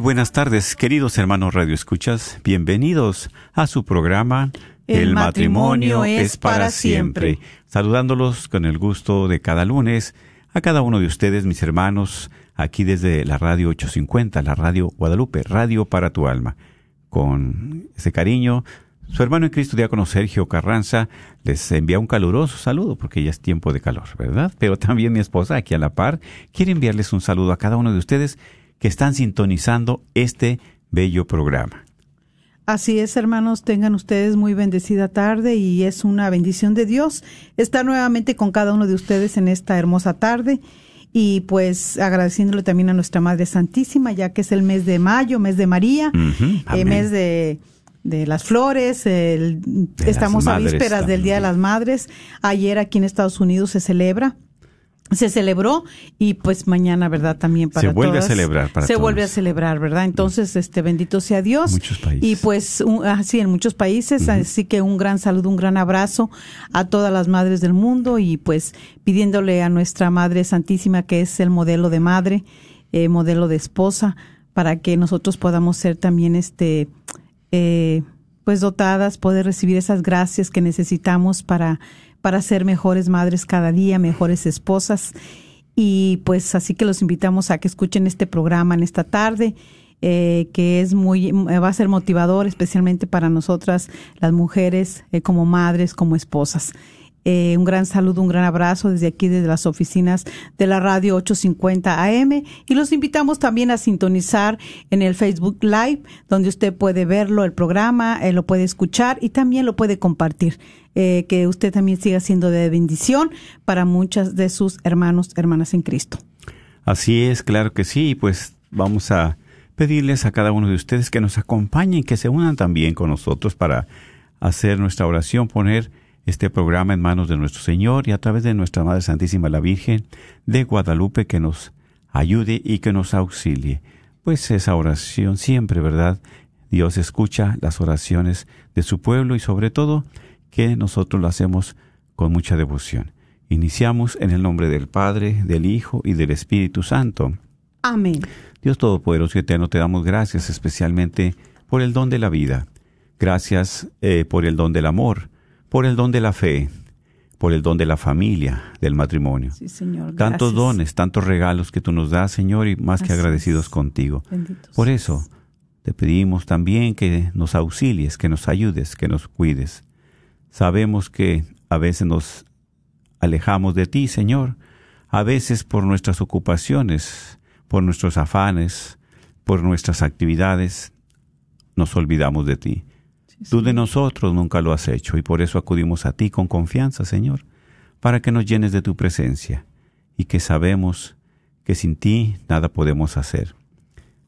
Muy buenas tardes, queridos hermanos Radio Escuchas. Bienvenidos a su programa El matrimonio es para siempre. Saludándolos con el gusto de cada lunes a cada uno de ustedes, mis hermanos, aquí desde la radio 850, la radio Guadalupe, Radio para tu alma. Con ese cariño, su hermano en Cristo, diácono Sergio Carranza, les envía un caluroso saludo porque ya es tiempo de calor, ¿verdad? Pero también mi esposa, aquí a la par, quiere enviarles un saludo a cada uno de ustedes que están sintonizando este bello programa. Así es, hermanos, tengan ustedes muy bendecida tarde y es una bendición de Dios estar nuevamente con cada uno de ustedes en esta hermosa tarde y pues agradeciéndole también a nuestra Madre Santísima, ya que es el mes de mayo, mes de María, eh, mes de, de las flores, el- De estamos las a vísperas del Día de las Madres. Ayer aquí en Estados Unidos se celebra. Se celebró y pues mañana, ¿verdad? También para Se vuelve a celebrar para Se todos. vuelve a celebrar, ¿verdad? Entonces, este bendito sea Dios. Muchos países. Y pues un- así en muchos países, así que un gran saludo, un gran abrazo a todas las madres del mundo y pues pidiéndole a nuestra Madre Santísima que es el modelo de madre, eh, modelo de esposa, para que nosotros podamos ser también este eh, pues dotadas, poder recibir esas gracias que necesitamos para, para ser mejores madres cada día, mejores esposas. Y pues así que los invitamos a que escuchen este programa en esta tarde, eh, que es muy, eh, va a ser motivador, especialmente para nosotras, las mujeres, eh, como madres, como esposas. Eh, un gran saludo, un gran abrazo desde aquí, desde las oficinas de la radio 850 AM. Y los invitamos también a sintonizar en el Facebook Live, donde usted puede verlo, el programa, eh, lo puede escuchar y también lo puede compartir. Eh, que usted también siga siendo de bendición para muchas de sus hermanos, hermanas en Cristo. Así es, claro que sí, pues vamos a pedirles a cada uno de ustedes que nos acompañen, que se unan también con nosotros para hacer nuestra oración, poner este programa en manos de nuestro Señor y a través de nuestra Madre Santísima la Virgen de Guadalupe que nos ayude y que nos auxilie. Pues esa oración siempre, ¿verdad? Dios escucha las oraciones de su pueblo y sobre todo que nosotros lo hacemos con mucha devoción. Iniciamos en el nombre del Padre, del Hijo y del Espíritu Santo. Amén. Dios Todopoderoso y Eterno, te damos gracias especialmente por el don de la vida. Gracias eh, por el don del amor, por el don de la fe, por el don de la familia, del matrimonio. Sí, Señor. Tantos dones, tantos regalos que tú nos das, Señor, y más que agradecidos es. contigo. Bendito Por eso te pedimos también que nos auxilies, que nos ayudes, que nos cuides. Sabemos que a veces nos alejamos de ti, Señor, a veces por nuestras ocupaciones, por nuestros afanes, por nuestras actividades, nos olvidamos de ti. Tú de nosotros nunca lo has hecho y por eso acudimos a ti con confianza, Señor, para que nos llenes de tu presencia y que sabemos que sin ti nada podemos hacer.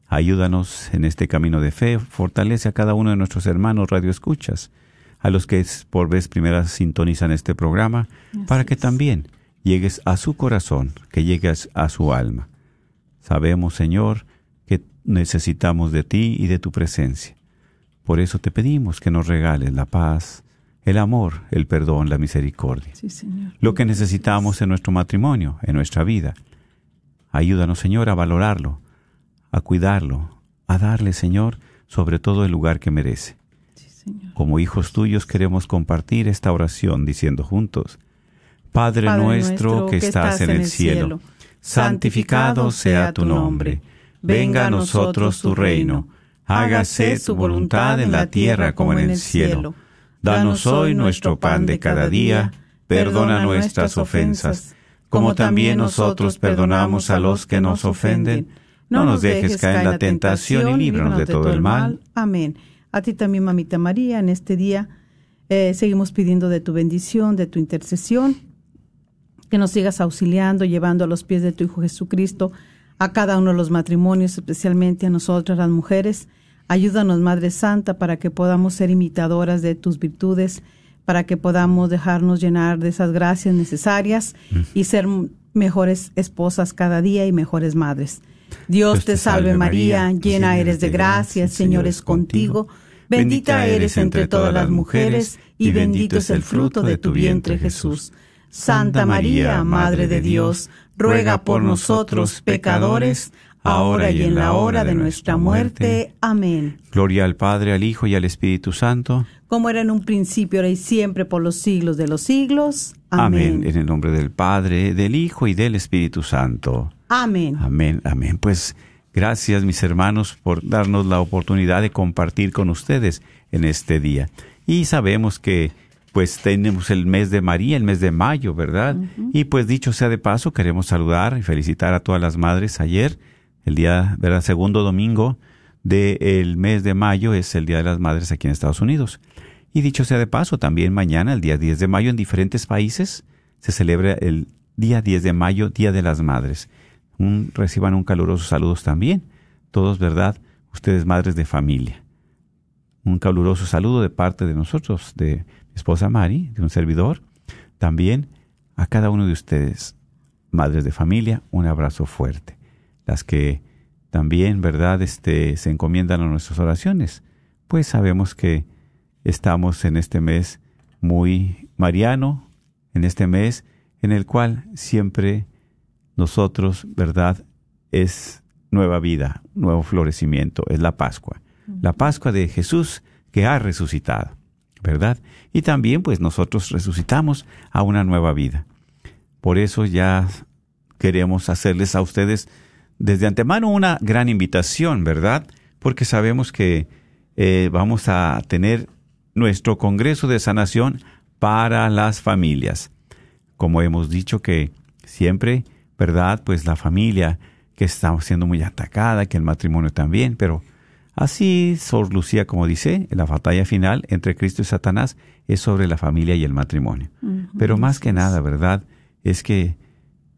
Ayúdanos en este camino de fe, fortalece a cada uno de nuestros hermanos radioescuchas, a los que por vez primera sintonizan este programa, para que también llegues a su corazón, que llegues a su alma. Sabemos, Señor, que necesitamos de ti y de tu presencia. Por eso te pedimos que nos regales la paz, el amor, el perdón, la misericordia. Sí, Señor. Lo que necesitamos en nuestro matrimonio, en nuestra vida. Ayúdanos, Señor, a valorarlo, a cuidarlo, a darle, Señor, sobre todo el lugar que merece. Sí, Señor. Como hijos tuyos queremos compartir esta oración diciendo juntos, Padre, Padre nuestro que estás en el cielo, santificado sea tu nombre, venga a nosotros tu reino, hágase tu voluntad en la tierra como en el cielo. Danos hoy nuestro pan de cada día, perdona nuestras ofensas, como también nosotros perdonamos a los que nos ofenden. No nos dejes caer en la tentación y líbranos de todo el mal. Amén. A ti también, mamita María, en este día eh, seguimos pidiendo de tu bendición, de tu intercesión, que nos sigas auxiliando, llevando a los pies de tu Hijo Jesucristo a cada uno de los matrimonios, especialmente a nosotras las mujeres. Ayúdanos, Madre Santa, para que podamos ser imitadoras de tus virtudes, para que podamos dejarnos llenar de esas gracias necesarias y ser mejores esposas cada día y mejores madres. Dios te salve María, llena eres de gracia, el Señor es contigo, bendita eres entre todas las mujeres y bendito es el fruto de tu vientre Jesús. Santa María, Madre de Dios, ruega por nosotros pecadores, ahora y en la hora de nuestra muerte. Amén. Gloria al Padre, al Hijo y al Espíritu Santo. Como era en un principio, ahora y siempre, por los siglos de los siglos. Amén. Amén. En el nombre del Padre, del Hijo y del Espíritu Santo. Amén. Amén, amén. Pues gracias mis hermanos por darnos la oportunidad de compartir con ustedes en este día. Y sabemos que pues tenemos el mes de María, el mes de mayo, ¿verdad? Y pues dicho sea de paso, queremos saludar y felicitar a todas las madres ayer, el día, ¿verdad? Segundo domingo del mes de mayo es el Día de las Madres aquí en Estados Unidos. Y dicho sea de paso, también mañana, el día 10 de mayo, en diferentes países se celebra el día 10 de mayo, Día de las Madres. Un, reciban un caluroso saludos también. Todos, ¿verdad? Ustedes madres de familia. Un caluroso saludo de parte de nosotros, de esposa Mari, de un servidor. También a cada uno de ustedes, madres de familia, un abrazo fuerte. Las que también, ¿verdad?, este, se encomiendan a nuestras oraciones. Pues sabemos que estamos en este mes muy mariano, en este mes en el cual siempre nosotros, ¿verdad?, es nueva vida, nuevo florecimiento, es la Pascua. La Pascua de Jesús que ha resucitado, ¿verdad? Y también pues nosotros resucitamos a una nueva vida. Por eso ya queremos hacerles a ustedes desde antemano una gran invitación, ¿verdad? Porque sabemos que eh, vamos a tener nuestro Congreso de Sanación para las familias. Como hemos dicho que siempre, ¿verdad? Pues la familia que está siendo muy atacada, que el matrimonio también, pero así Sor Lucía, como dice, la batalla final entre Cristo y Satanás es sobre la familia y el matrimonio. Pero más que nada, ¿verdad? Es que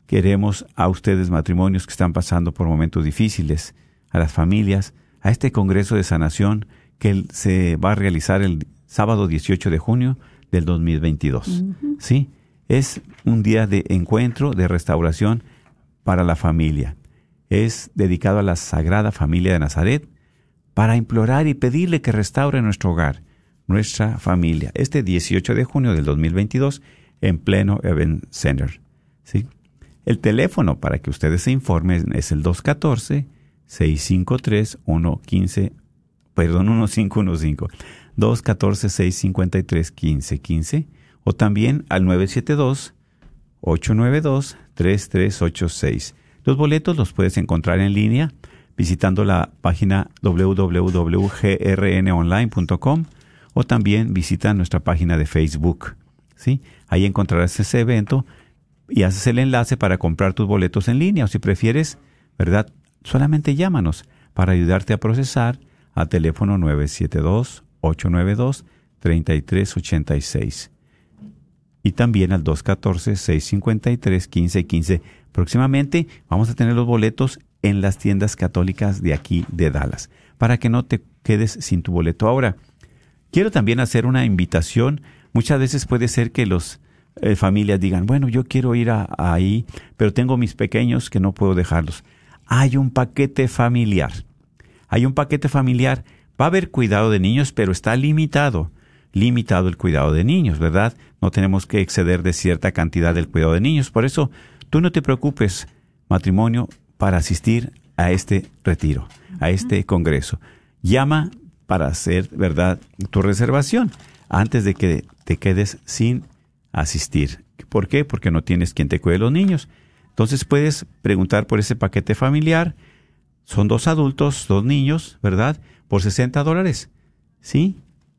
queremos a ustedes matrimonios que están pasando por momentos difíciles, a las familias, a este Congreso de Sanación que se va a realizar el sábado 18 de junio del 2022. ¿Sí? Es un día de encuentro, de restauración para la familia. Es dedicado a la Sagrada Familia de Nazaret para implorar y pedirle que restaure nuestro hogar, nuestra familia, este 18 de junio del 2022 en pleno Event Center. ¿Sí? El teléfono para que ustedes se informen es el 214-653-115, perdón, 1515, 214-653-1515 o también al 972-892-3386. Los boletos los puedes encontrar en línea visitando la página www.grnonline.com o también visita nuestra página de Facebook. ¿sí? Ahí encontrarás ese evento y haces el enlace para comprar tus boletos en línea o si prefieres, ¿verdad? Solamente llámanos para ayudarte a procesar a teléfono 972-892-3386 y también al 214-653-1515. Próximamente vamos a tener los boletos en las tiendas católicas de aquí de Dallas, para que no te quedes sin tu boleto. Ahora, quiero también hacer una invitación. Muchas veces puede ser que los eh, familias digan, bueno, yo quiero ir a, ahí, pero tengo mis pequeños que no puedo dejarlos. hay un paquete familiar. Hay un paquete familiar. Va a haber cuidado de niños, pero está limitado. Limitado el cuidado de niños, ¿verdad? No tenemos que exceder de cierta cantidad del cuidado de niños. Por eso, tú no te preocupes, matrimonio, para asistir a este retiro, a este congreso. Llama para hacer, ¿verdad?, tu reservación antes de que te quedes sin asistir. ¿Por qué? Porque no tienes quien te cuide los niños. Entonces puedes preguntar por ese paquete familiar. Son dos adultos, dos niños, ¿verdad? Por 60 dólares. ¿Sí?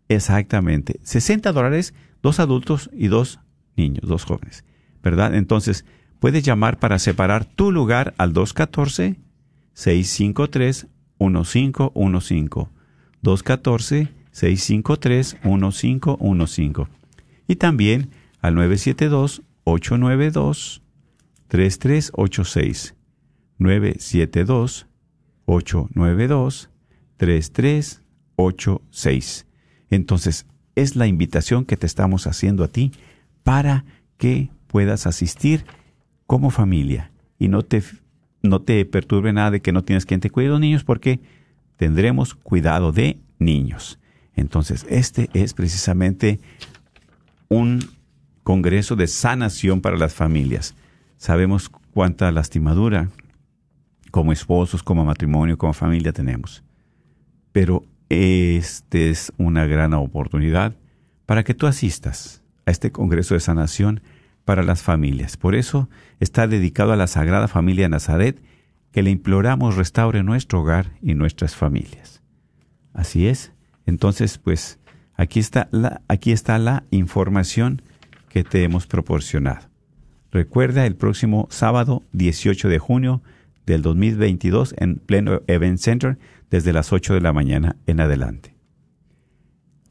Exactamente. 60 dólares, dos adultos y dos niños, dos jóvenes. ¿Verdad? Entonces, puedes llamar para separar tu lugar al 214-653-1515. 214-653-1515. Y también al 972-892-3386. 972-892-3386. Entonces, es la invitación que te estamos haciendo a ti para que puedas asistir como familia y no te, no te perturbe nada de que no tienes quien te cuide los niños porque tendremos cuidado de niños. Entonces, este es precisamente un congreso de sanación para las familias. Sabemos cuánta lastimadura como esposos, como matrimonio, como familia tenemos. Pero este es una gran oportunidad para que tú asistas a este congreso de sanación para las familias. Por eso está dedicado a la Sagrada Familia Nazaret, que le imploramos restaure nuestro hogar y nuestras familias. Así es. Entonces, pues aquí está la, aquí está la información que te hemos proporcionado. Recuerda el próximo sábado 18 de junio del 2022 en pleno Event Center desde las 8 de la mañana en adelante.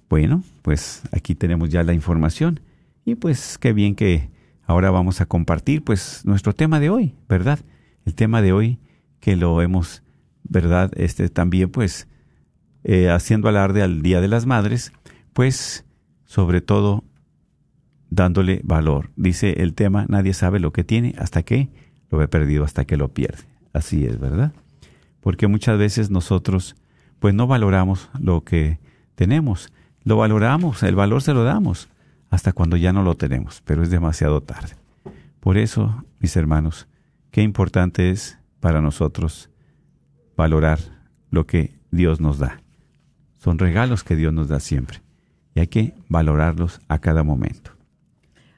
Bueno, pues aquí tenemos ya la información y pues qué bien que ahora vamos a compartir pues nuestro tema de hoy, ¿verdad? El tema de hoy que lo hemos, ¿verdad? Este también pues eh, haciendo alarde al Día de las Madres, pues sobre todo dándole valor. Dice el tema, nadie sabe lo que tiene hasta que lo ve perdido, hasta que lo pierde. Así es, ¿verdad? Porque muchas veces nosotros pues no valoramos lo que tenemos. Lo valoramos, el valor se lo damos hasta cuando ya no lo tenemos, pero es demasiado tarde. Por eso, mis hermanos, qué importante es para nosotros valorar lo que Dios nos da. Son regalos que Dios nos da siempre y hay que valorarlos a cada momento.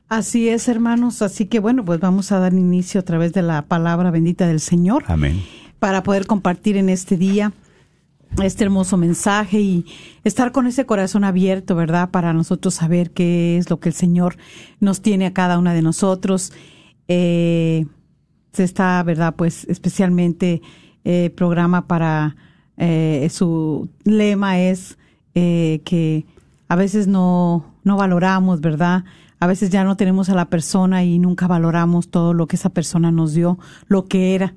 Así es, hermanos. Así que bueno, pues vamos a dar inicio a través de la palabra bendita del Señor. Amén. Para poder compartir en este día este hermoso mensaje y estar con ese corazón abierto, ¿verdad? Para nosotros saber qué es lo que el Señor nos tiene a cada una de nosotros. Eh, se está, ¿verdad? Pues especialmente eh, programa para eh, su lema es eh, que a veces no, no valoramos, ¿verdad? A veces ya no tenemos a la persona y nunca valoramos todo lo que esa persona nos dio, lo que era.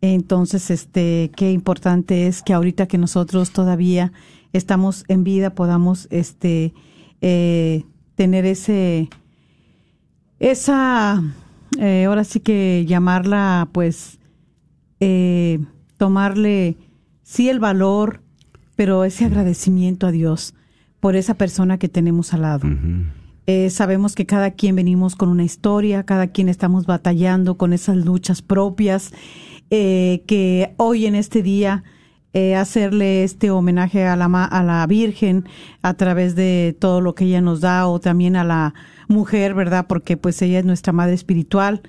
Entonces, este, qué importante es que ahorita que nosotros todavía estamos en vida podamos, este, eh, tener ese, esa, eh, ahora sí que llamarla, pues, eh, tomarle, sí el valor, pero ese agradecimiento a Dios por esa persona que tenemos al lado. Eh, sabemos que cada quien venimos con una historia, cada quien estamos batallando con esas luchas propias, eh, que hoy en este día eh, hacerle este homenaje a la, a la Virgen a través de todo lo que ella nos da o también a la mujer, ¿verdad? Porque pues ella es nuestra madre espiritual.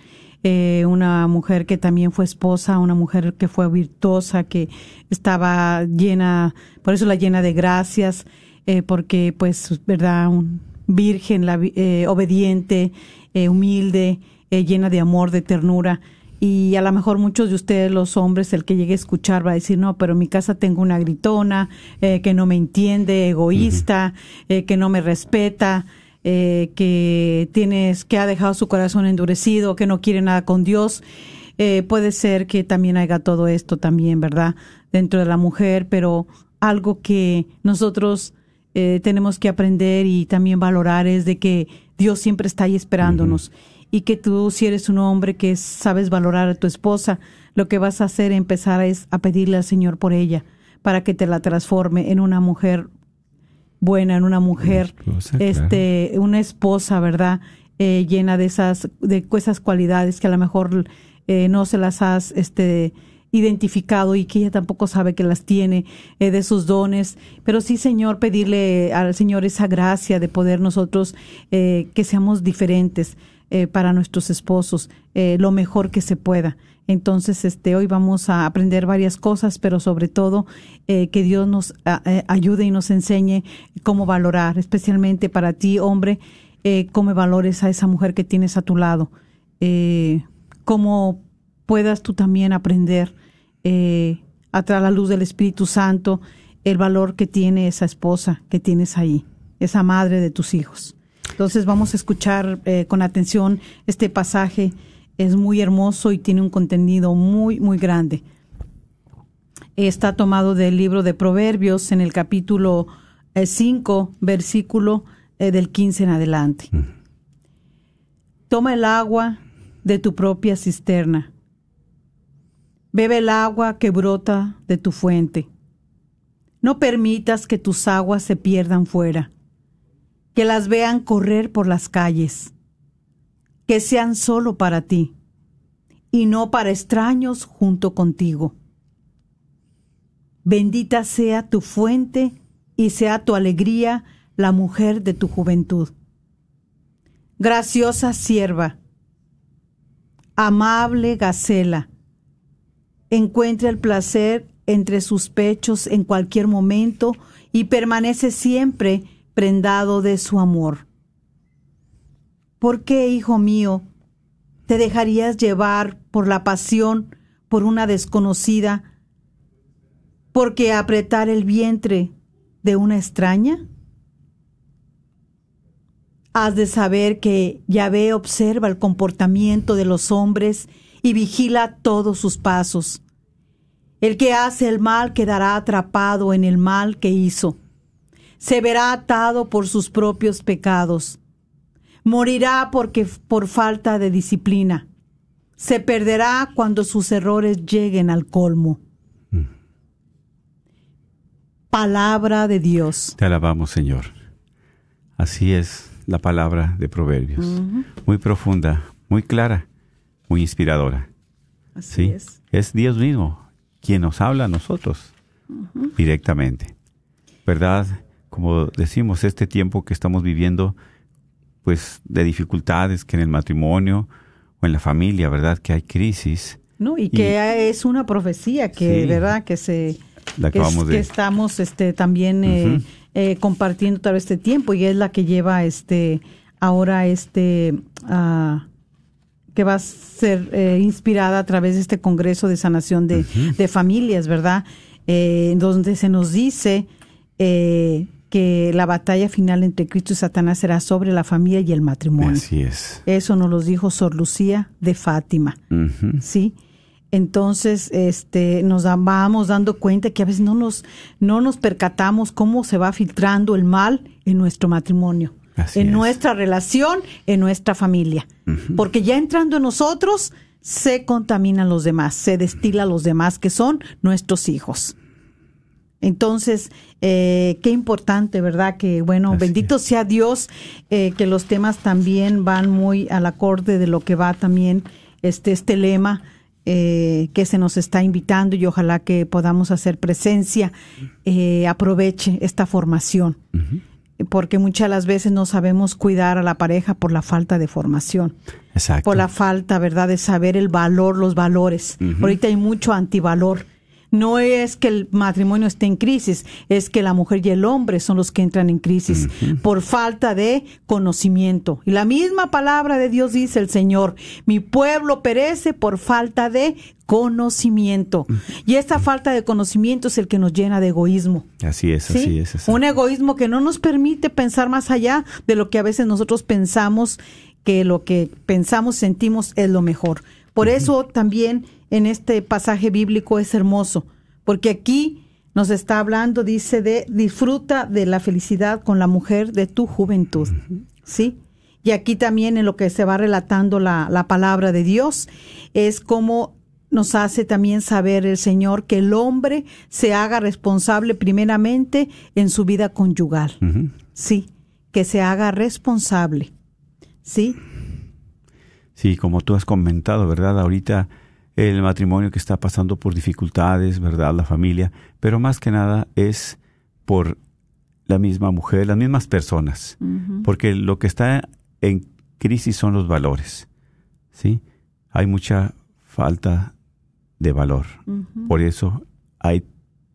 Eh, una mujer que también fue esposa, una mujer que fue virtuosa, que estaba llena, por eso la llena de gracias, eh, porque pues, verdad, un virgen, la, obediente, humilde, llena de amor, de ternura. Y a lo mejor muchos de ustedes, los hombres, el que llegue a escuchar va a decir, no, pero en mi casa tengo una gritona, eh, que no me entiende, egoísta, eh, que no me respeta, eh, que tienes, que ha dejado su corazón endurecido, que no quiere nada con Dios. Eh, puede ser que también haya todo esto también, ¿verdad? Dentro de la mujer, pero algo que nosotros eh, tenemos que aprender y también valorar es de que Dios siempre está ahí esperándonos y que tú si eres un hombre que sabes valorar a tu esposa, lo que vas a hacer empezar es a pedirle al Señor por ella, para que te la transforme en una mujer buena, en una mujer, esposa, este, una esposa, ¿verdad? Eh, llena de esas, de esas cualidades que a lo mejor eh, no se las has, este, identificado y que ella tampoco sabe que las tiene eh, de sus dones. Pero sí, Señor, pedirle al Señor esa gracia de poder nosotros eh, que seamos diferentes eh, para nuestros esposos, eh, lo mejor que se pueda. Entonces, este, hoy vamos a aprender varias cosas, pero sobre todo eh, que Dios nos ayude y nos enseñe cómo valorar, especialmente para ti, hombre, cómo valores a esa mujer que tienes a tu lado. Cómo puedas tú también aprender a través la luz del Espíritu Santo el valor que tiene esa esposa que tienes ahí, esa madre de tus hijos. Entonces vamos a escuchar eh, con atención este pasaje. Es muy hermoso y tiene un contenido muy, muy grande. Está tomado del libro de Proverbios en el capítulo 5, versículo eh, del 15 en adelante. Toma el agua de tu propia cisterna. Bebe el agua que brota de tu fuente. No permitas que tus aguas se pierdan fuera, que las vean correr por las calles, que sean solo para ti y no para extraños junto contigo. Bendita sea tu fuente y sea tu alegría la mujer de tu juventud. Graciosa sierva, amable Gacela, encuentra el placer entre sus pechos en cualquier momento y permanece siempre prendado de su amor. ¿Por qué, hijo mío, te dejarías llevar por la pasión por una desconocida, porque apretar el vientre de una extraña? Has de saber que Yahvé observa el comportamiento de los hombres y vigila todos sus pasos. El que hace el mal quedará atrapado en el mal que hizo. Se verá atado por sus propios pecados. Morirá porque por falta de disciplina. Se perderá cuando sus errores lleguen al colmo. Palabra de Dios. Te alabamos, Señor. Así es la palabra de Proverbios. Muy profunda, muy clara, muy inspiradora. Así ¿sí? es. Es Dios mismo quien nos habla a nosotros directamente. ¿Verdad? Como decimos, este tiempo que estamos viviendo, pues de dificultades que en el matrimonio o en la familia, ¿verdad? Que hay crisis. ¿no? Y que es una profecía que, Sí. ¿verdad? Que se La que, es- acabamos que de- estamos este también eh, Ujú. eh, compartiendo todo este tiempo y es la que lleva este ahora este que va a ser eh, inspirada a través de este Congreso de Sanación de, de Familias, ¿verdad? Eh, donde se nos dice eh, que la batalla final entre Cristo y Satanás será sobre la familia y el matrimonio. Así es. Eso nos lo dijo Sor Lucía de Fátima. ¿sí? Entonces, este, nos vamos dando cuenta que a veces no nos, no nos percatamos cómo se va filtrando el mal en nuestro matrimonio, Así en es. nuestra relación, en nuestra familia. Porque ya entrando en nosotros, se contaminan los demás, se destila los demás, que son nuestros hijos. Entonces, eh, qué importante, ¿verdad? Que, bueno, Así bendito sea Dios, eh, que los temas también van muy al acorde de lo que va también este, este lema eh, que se nos está invitando y ojalá que podamos hacer presencia, eh, aproveche esta formación. Porque muchas de las veces no sabemos cuidar a la pareja por la falta de formación Exacto. por la falta, ¿verdad?, de saber el valor, los valores. Ahorita hay mucho antivalor. No es que el matrimonio esté en crisis, es que la mujer y el hombre son los que entran en crisis por falta de conocimiento. Y la misma palabra de Dios dice el Señor, mi pueblo perece por falta de conocimiento. Y esta falta de conocimiento es el que nos llena de egoísmo. Así es, ¿sí? así es. exacto. Un egoísmo que no nos permite pensar más allá de lo que a veces nosotros pensamos que lo que pensamos, sentimos es lo mejor. Por eso también en este pasaje bíblico es hermoso, porque aquí nos está hablando, dice, de disfruta de la felicidad con la mujer de tu juventud. ¿Sí? Y aquí también en lo que se va relatando la, la palabra de Dios es como nos hace también saber el Señor que el hombre se haga responsable primeramente en su vida conyugal. Sí, que se haga responsable. Sí. Sí, como tú has comentado, ¿verdad? Ahorita el matrimonio que está pasando por dificultades, ¿verdad? La familia, pero más que nada es por la misma mujer, las mismas personas, porque lo que está en crisis son los valores, ¿sí? Hay mucha falta de valor. Por eso hay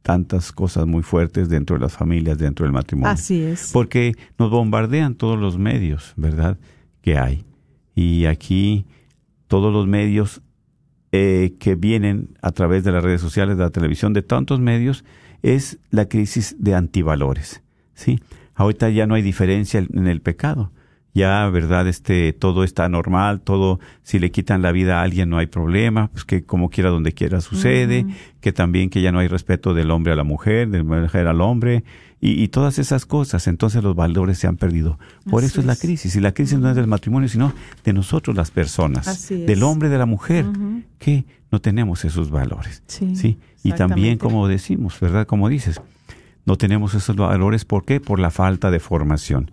tantas cosas muy fuertes dentro de las familias, dentro del matrimonio. Así es. Porque nos bombardean todos los medios, ¿verdad? Que hay. Y aquí todos los medios eh, que vienen a través de las redes sociales, de la televisión, de tantos medios, es la crisis de antivalores. ¿sí? Ahorita ya no hay diferencia en el pecado ya, ¿verdad? Este, todo está normal, todo, si le quitan la vida a alguien no hay problema, pues que como quiera, donde quiera sucede, que también que ya no hay respeto del hombre a la mujer, de la mujer al hombre, y, todas esas cosas, entonces los valores se han perdido. Por eso es, la crisis, y la crisis no es del matrimonio, sino de nosotros las personas, del hombre, de la mujer, que no tenemos esos valores. Sí, ¿sí? Y también, como decimos, ¿verdad? Como dices, no tenemos esos valores. ¿Por qué? Por la falta de formación.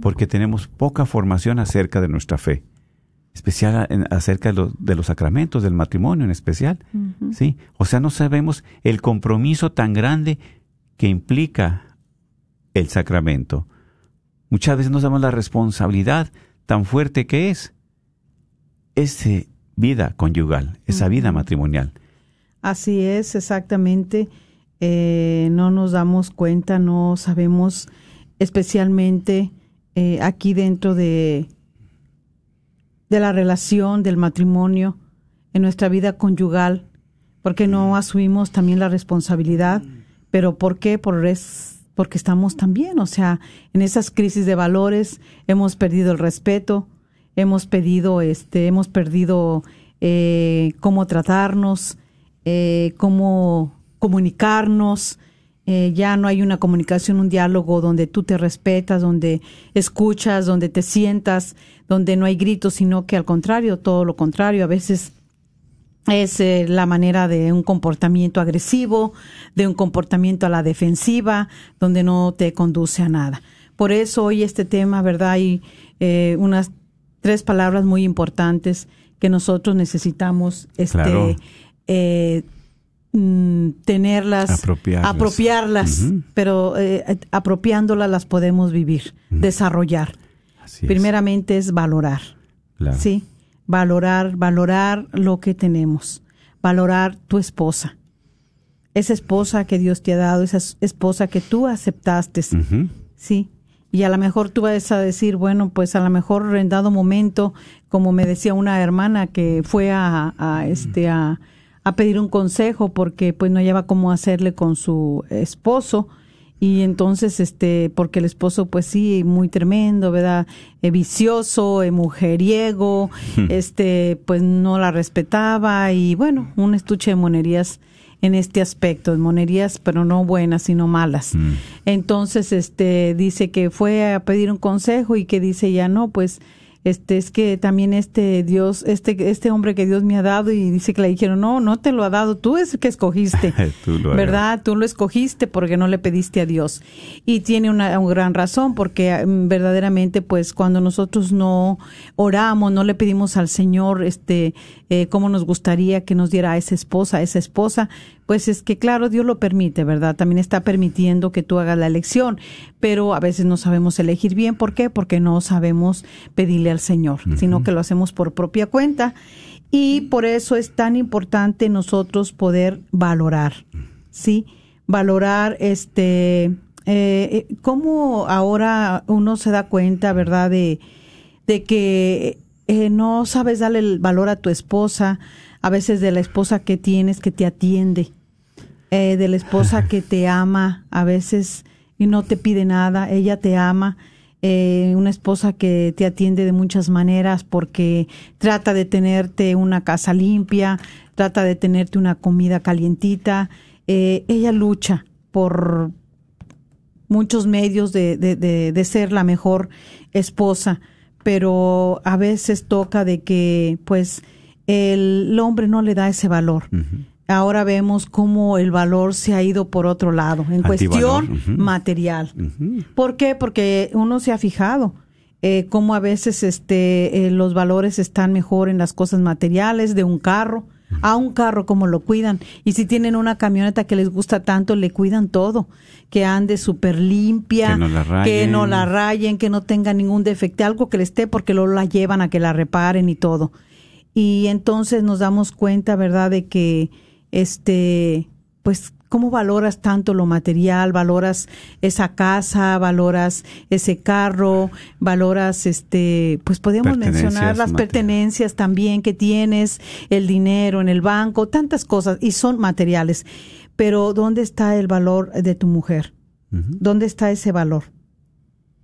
Porque tenemos poca formación acerca de nuestra fe. Especial acerca de, los sacramentos, del matrimonio en especial. ¿Sí? O sea, no sabemos el compromiso tan grande que implica el sacramento. Muchas veces no sabemos la responsabilidad tan fuerte que es esa vida conyugal, esa vida matrimonial. Así es, exactamente. Eh, no nos damos cuenta, no sabemos especialmente eh, aquí dentro de, de la relación, del matrimonio, en nuestra vida conyugal, porque no asumimos también la responsabilidad, pero ¿por qué? Por porque estamos también, o sea, en esas crisis de valores hemos perdido el respeto, hemos pedido, este, hemos perdido eh, cómo tratarnos, cómo comunicarnos, eh, ya no hay una comunicación, un diálogo donde tú te respetas, donde escuchas, donde te sientas, donde no hay gritos, sino que al contrario, todo lo contrario, a veces es eh, la manera de un comportamiento agresivo, de un comportamiento a la defensiva, donde no te conduce a nada. Por eso hoy este tema, ¿verdad? Hay eh, unas tres palabras muy importantes que nosotros necesitamos este, Mm, tenerlas, apropiarlas, pero eh, apropiándolas las podemos vivir, desarrollar. Primeramente es, valorar, ¿sí? Valorar, valorar lo que tenemos, valorar tu esposa, esa esposa que Dios te ha dado, esa esposa que tú aceptaste, ¿sí? Y a lo mejor tú vas a decir, bueno, pues a lo mejor en dado momento, como me decía una hermana que fue a, a este, a a pedir un consejo porque pues no lleva cómo hacerle con su esposo y entonces este porque el esposo pues sí muy tremendo verdad eh, vicioso eh, mujeriego hmm. este pues no la respetaba y bueno un estuche de monerías en este aspecto de monerías pero no buenas sino malas hmm. entonces este dice que fue a pedir un consejo y que dice ya no pues este es que también este Dios, este este hombre que Dios me ha dado y dice que le dijeron, "No, no te lo ha dado, tú es el que escogiste." ¿Verdad? Tú lo escogiste porque no le pediste a Dios. Y tiene una, gran razón porque mm, verdaderamente pues cuando nosotros no oramos, no le pedimos al Señor este eh, cómo nos gustaría que nos diera a esa esposa, a esa esposa, pues es que claro, Dios lo permite, ¿verdad? También está permitiendo que tú hagas la elección, pero a veces no sabemos elegir bien. ¿Por qué? Porque no sabemos pedirle al Señor, sino que lo hacemos por propia cuenta. Y por eso es tan importante nosotros poder valorar, ¿sí? Valorar este, eh, eh, cómo ahora uno se da cuenta, ¿verdad? De, de que eh, no sabes darle el valor a tu esposa, a veces de la esposa que tienes que te atiende, eh, de la esposa que te ama, a veces y no te pide nada, ella te ama. Eh, una esposa que te atiende de muchas maneras porque trata de tenerte una casa limpia, trata de tenerte una comida calientita. Eh, ella lucha por muchos medios de, de, de, de, ser la mejor esposa, pero a veces toca de que pues el, hombre no le da ese valor. Ahora vemos cómo el valor se ha ido por otro lado, en cuestión material. ¿Por qué? Porque uno se ha fijado eh, cómo a veces este, eh, los valores están mejor en las cosas materiales de un carro, a un carro como lo cuidan. Y si tienen una camioneta que les gusta tanto, le cuidan todo. Que ande súper limpia, que no, la rayen. que no la rayen, que no tenga ningún defecto, algo que le esté porque luego la llevan a que la reparen y todo. Y entonces nos damos cuenta, ¿verdad?, de que este, pues ¿Cómo valoras tanto lo material? ¿Valoras esa casa? ¿Valoras ese carro? ¿Valoras, este, pues podríamos mencionar las pertenencias también que tienes, el dinero en el banco, tantas cosas, y son materiales. Pero ¿dónde está el valor de tu mujer? ¿Dónde está ese valor?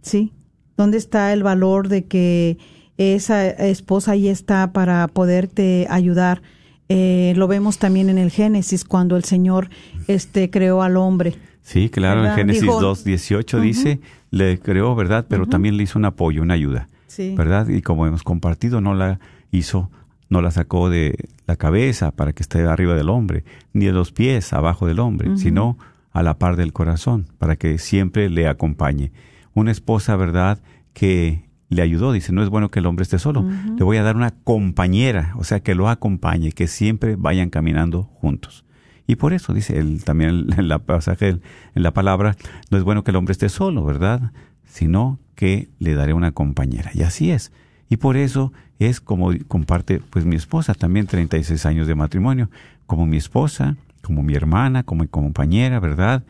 ¿Sí? ¿Dónde está el valor de que esa esposa ahí está para poderte ayudar? Eh, lo vemos también en el Génesis, cuando el Señor este, creó al hombre. Sí, claro, en Génesis 2.18 dice, le creó, ¿verdad? Pero también le hizo un apoyo, una ayuda, ¿verdad? Y como hemos compartido, no la hizo, no la sacó de la cabeza para que esté arriba del hombre, ni de los pies abajo del hombre, sino a la par del corazón, para que siempre le acompañe. Una esposa, ¿verdad? Que le ayudó, dice, no es bueno que el hombre esté solo, le voy a dar una compañera, o sea, que lo acompañe, que siempre vayan caminando juntos. Y por eso dice él también en la pasaje, en la palabra, no es bueno que el hombre esté solo, ¿verdad? Sino que le daré una compañera. Y así es. Y por eso es como comparte pues mi esposa, también 36 años de matrimonio, como mi esposa, como mi hermana, como mi compañera, ¿verdad?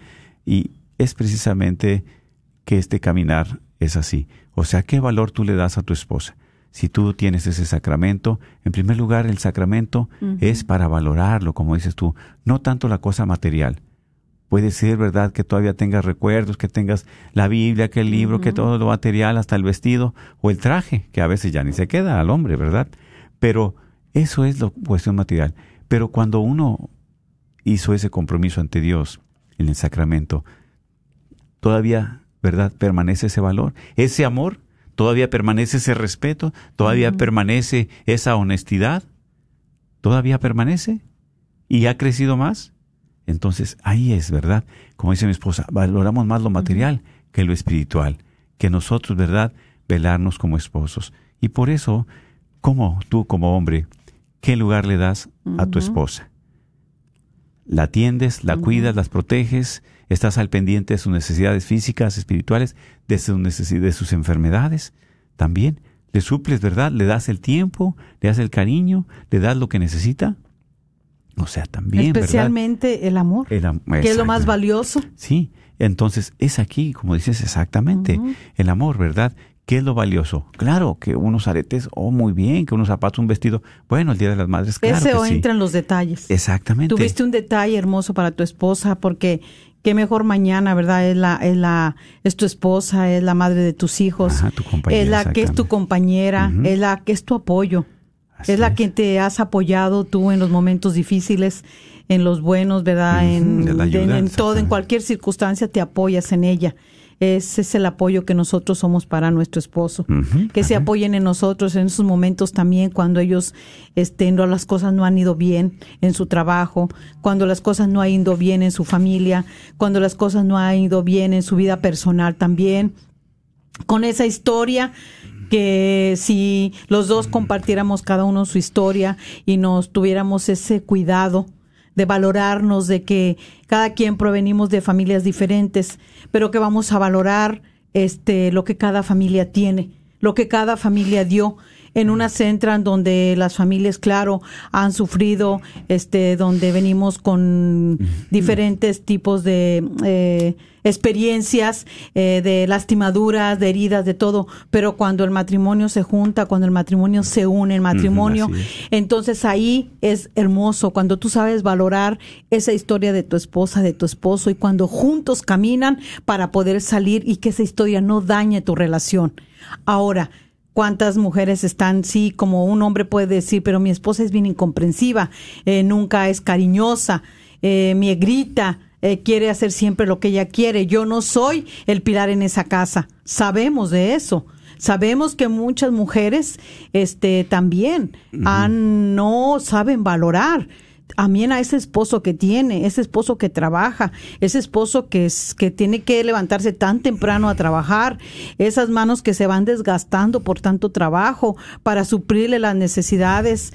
Y es precisamente que este caminar es así. O sea, ¿qué valor tú le das a tu esposa? Si tú tienes ese sacramento, en primer lugar, el sacramento es para valorarlo, como dices tú, no tanto la cosa material. Puede ser, ¿verdad?, que todavía tengas recuerdos, que tengas la Biblia, que el libro, que todo lo material, hasta el vestido o el traje, que a veces ya ni se queda al hombre, ¿verdad? Pero eso es la cuestión material. Pero cuando uno hizo ese compromiso ante Dios en el sacramento, todavía ¿verdad? Permanece ese valor, ese amor, todavía permanece ese respeto, todavía permanece esa honestidad, todavía permanece y ha crecido más. Entonces ahí es, ¿verdad? Como dice mi esposa, valoramos más lo material que lo espiritual, que nosotros, ¿verdad? Velarnos como esposos. Y por eso, ¿cómo tú como hombre, qué lugar le das a tu esposa? ¿La atiendes, la cuidas, las proteges? Estás al pendiente de sus necesidades físicas, espirituales, de, sus de sus enfermedades. También le suples, ¿verdad? Le das el tiempo, le das el cariño, le das lo que necesita. O sea, también. Especialmente el amor, que es lo más valioso. Sí, entonces es aquí, como dices exactamente, el amor, ¿verdad? ¿Qué es lo valioso? Claro, que unos aretes, oh, muy bien, que unos zapatos, un vestido. Bueno, el Día de las Madres, claro. Ese o entra en los detalles. Exactamente. Tuviste un detalle hermoso para tu esposa porque qué mejor mañana, ¿verdad? Es la, es la, es tu esposa, es la madre de tus hijos, es la que es tu compañera, es la que es tu apoyo, es la que te has apoyado tú en los momentos difíciles, en los buenos, ¿verdad? en, en todo, en cualquier circunstancia te apoyas en ella ese es el apoyo que nosotros somos para nuestro esposo. que se apoyen en nosotros en esos momentos también cuando ellos estén, las cosas no han ido bien en su trabajo, cuando las cosas no han ido bien en su familia, cuando las cosas no han ido bien en su vida personal también. Con esa historia que si los dos compartiéramos cada uno su historia y nos tuviéramos ese cuidado de valorarnos, de que cada quien provenimos de familias diferentes, pero que vamos a valorar este lo que cada familia tiene, lo que cada familia dio en una centra donde las familias, claro, han sufrido, este, donde venimos con diferentes tipos de eh, experiencias, eh, de lastimaduras, de heridas, de todo, pero cuando el matrimonio se junta, cuando el matrimonio se une, el matrimonio, entonces ahí es hermoso, cuando tú sabes valorar esa historia de tu esposa, de tu esposo, y cuando juntos caminan para poder salir y que esa historia no dañe tu relación. Ahora, cuántas mujeres están, sí, como un hombre puede decir, pero mi esposa es bien incomprensiva, eh, nunca es cariñosa, eh, me grita, eh, quiere hacer siempre lo que ella quiere. Yo no soy el pilar en esa casa. Sabemos de eso. Sabemos que muchas mujeres este también han, no saben valorar también a ese esposo que tiene, ese esposo que trabaja, ese esposo que, es, que tiene que levantarse tan temprano a trabajar, esas manos que se van desgastando por tanto trabajo para suplirle las necesidades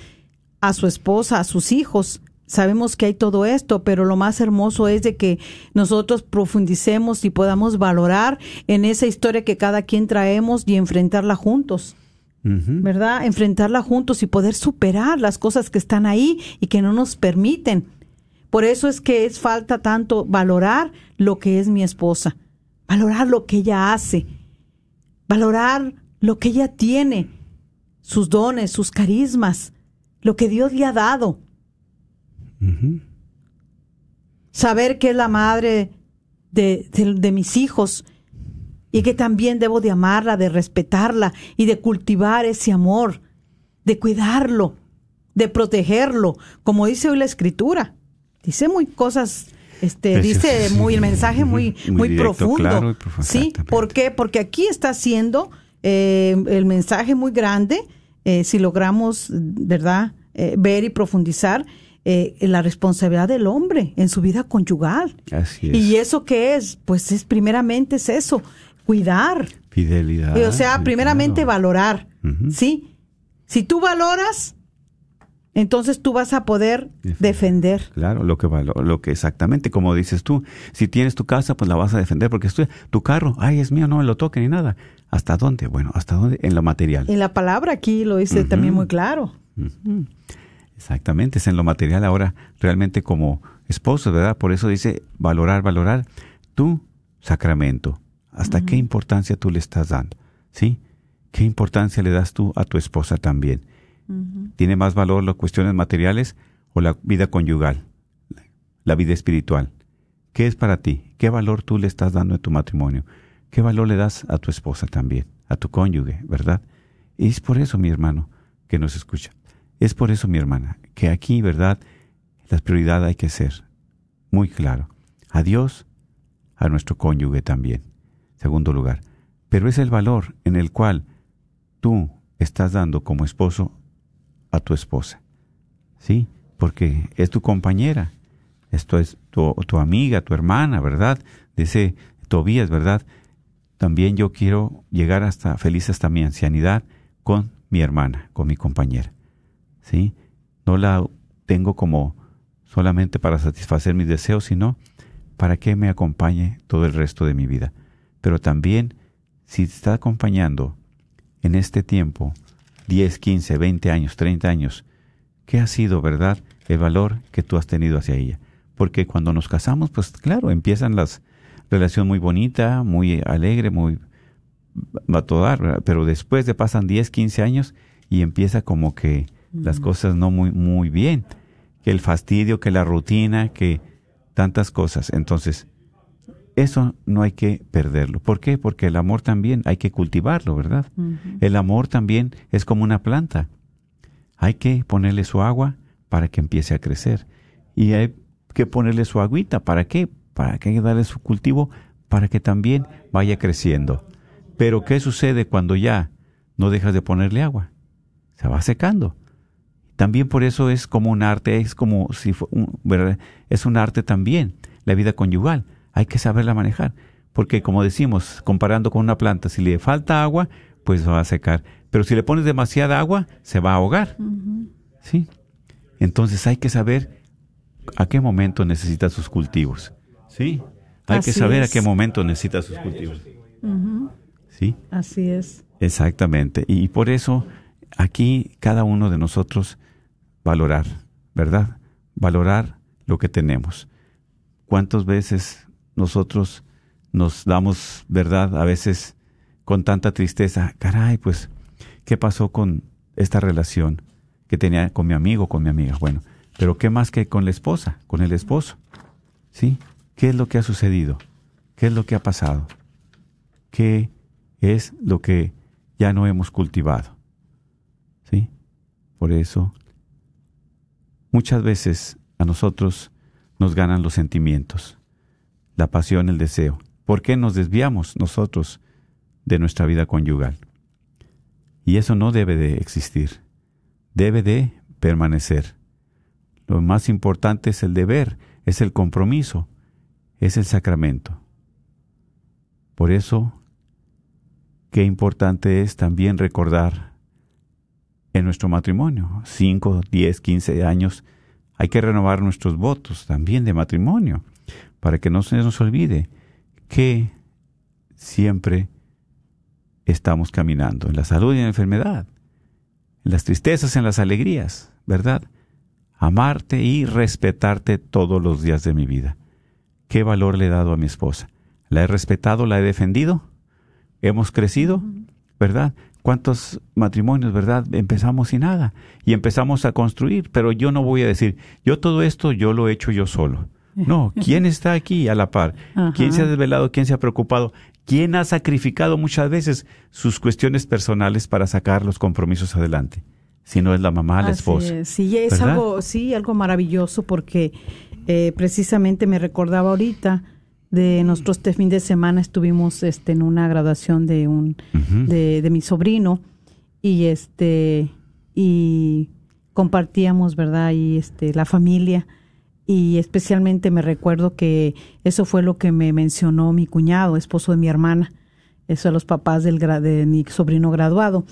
a su esposa, a sus hijos. Sabemos que hay todo esto, pero lo más hermoso es de que nosotros profundicemos y podamos valorar en esa historia que cada quien traemos y enfrentarla juntos. ¿Verdad? Enfrentarla juntos y poder superar las cosas que están ahí y que no nos permiten. Por eso es que es falta tanto valorar lo que es mi esposa, valorar lo que ella hace, valorar lo que ella tiene, sus dones, sus carismas, lo que Dios le ha dado. Saber que es la madre de, de mis hijos y que también debo de amarla, de respetarla y de cultivar ese amor, de cuidarlo, de protegerlo, como dice hoy la escritura. Dice muy cosas este dice muy el mensaje muy muy, profundo. sí, ¿por qué? Porque aquí está haciendo eh, el mensaje muy grande eh, si logramos, ¿verdad? Eh, ver y profundizar la responsabilidad del hombre en su vida conyugal. Así es. Y eso qué es, pues es primeramente es eso, cuidar. Fidelidad. O sea, primeramente valorar, ¿sí? Si tú valoras, entonces tú vas a poder defender. Claro, lo que lo que exactamente como dices tú, si tienes tu casa, pues la vas a defender porque es tu, carro, ay, es mío, no me lo toque ni nada. ¿Hasta dónde? Bueno, ¿hasta dónde? En lo material. En la palabra aquí lo dice también muy claro. Exactamente, es en lo material ahora realmente como esposo, ¿verdad? Por eso dice valorar, valorar tu sacramento, ¿Hasta qué importancia tú le estás dando? ¿Sí? ¿Qué importancia le das tú a tu esposa también? ¿Tiene más valor las cuestiones materiales o la vida conyugal, la vida espiritual? ¿Qué es para ti? ¿Qué valor tú le estás dando en tu matrimonio? ¿Qué valor le das a tu esposa también, a tu cónyuge, verdad? Y es por eso, mi hermano, que nos escucha. Es por eso, mi hermana, que aquí, ¿verdad? La prioridad hay que ser muy claro. A Dios, a nuestro cónyuge también segundo lugar. Pero es el valor en el cual tú estás dando como esposo a tu esposa. ¿Sí? Porque es tu compañera, esto es tu, tu amiga, tu hermana, ¿verdad? Dice Tobías, ¿verdad? También yo quiero llegar hasta feliz hasta mi ancianidad con mi hermana, con mi compañera. ¿Sí? No la tengo como solamente para satisfacer mis deseos, sino para que me acompañe todo el resto de mi vida pero también si te está acompañando en este tiempo, 10, 15, 20 años, 30 años, ¿qué ha sido, verdad, el valor que tú has tenido hacia ella? Porque cuando nos casamos, pues claro, empiezan las relación muy bonita, muy alegre, muy va a dar, pero después de pasan 10, 15 años y empieza como que las cosas no muy muy bien, que el fastidio, que la rutina, que tantas cosas. Entonces, eso no hay que perderlo. ¿Por qué? Porque el amor también hay que cultivarlo, ¿verdad? El amor también es como una planta. Hay que ponerle su agua para que empiece a crecer. Y hay que ponerle su agüita. ¿Para qué? Para que hay que darle su cultivo para que también vaya creciendo. Pero ¿qué sucede cuando ya no dejas de ponerle agua? Se va secando. También por eso es como un arte, es como si fue un, es un arte también, la vida conyugal hay que saberla manejar. Porque como decimos, comparando con una planta, si le falta agua, pues va a secar. Pero si le pones demasiada agua, se va a ahogar. ¿Sí? Entonces hay que saber a qué momento necesita sus cultivos. ¿Sí? Hay que saber a qué momento necesita sus cultivos. ¿Sí? Así es. Exactamente. Y por eso aquí cada uno de nosotros valorar, ¿verdad? Valorar lo que tenemos. ¿Cuántas veces nosotros nos damos, ¿verdad? A veces con tanta tristeza, caray, pues, ¿qué pasó con esta relación que tenía con mi amigo, con mi amiga? Bueno, pero ¿qué más que con la esposa, con el esposo? ¿Sí? ¿Qué es lo que ha sucedido? ¿Qué es lo que ha pasado? ¿Qué es lo que ya no hemos cultivado? ¿Sí? Por eso, muchas veces a nosotros nos ganan los sentimientos la pasión, el deseo. ¿Por qué nos desviamos nosotros de nuestra vida conyugal? Y eso no debe de existir, debe de permanecer. Lo más importante es el deber, es el compromiso, es el sacramento. Por eso, qué importante es también recordar en nuestro matrimonio, 5, 10, 15 años, hay que renovar nuestros votos también de matrimonio, para que no se nos olvide que siempre estamos caminando en la salud y en la enfermedad, en las tristezas, en las alegrías, ¿verdad? Amarte y respetarte todos los días de mi vida. ¿Qué valor le he dado a mi esposa? ¿La he respetado? ¿La he defendido? ¿Hemos crecido? ¿Verdad? ¿Cuántos matrimonios, verdad? Empezamos sin nada y empezamos a construir, pero yo no voy a decir, yo todo esto yo lo he hecho yo solo. No, ¿quién está aquí a la par? ¿Quién se ha desvelado? ¿Quién se ha preocupado? ¿Quién ha sacrificado muchas veces sus cuestiones personales para sacar los compromisos adelante? Si no es la mamá, la esposa. Sí, es algo, sí, algo maravilloso porque eh, precisamente me recordaba ahorita de nosotros este fin de semana estuvimos este en una graduación de un de, de mi sobrino y este y compartíamos verdad y este la familia y especialmente me recuerdo que eso fue lo que me mencionó mi cuñado, esposo de mi hermana, eso a los papás del de mi sobrino graduado.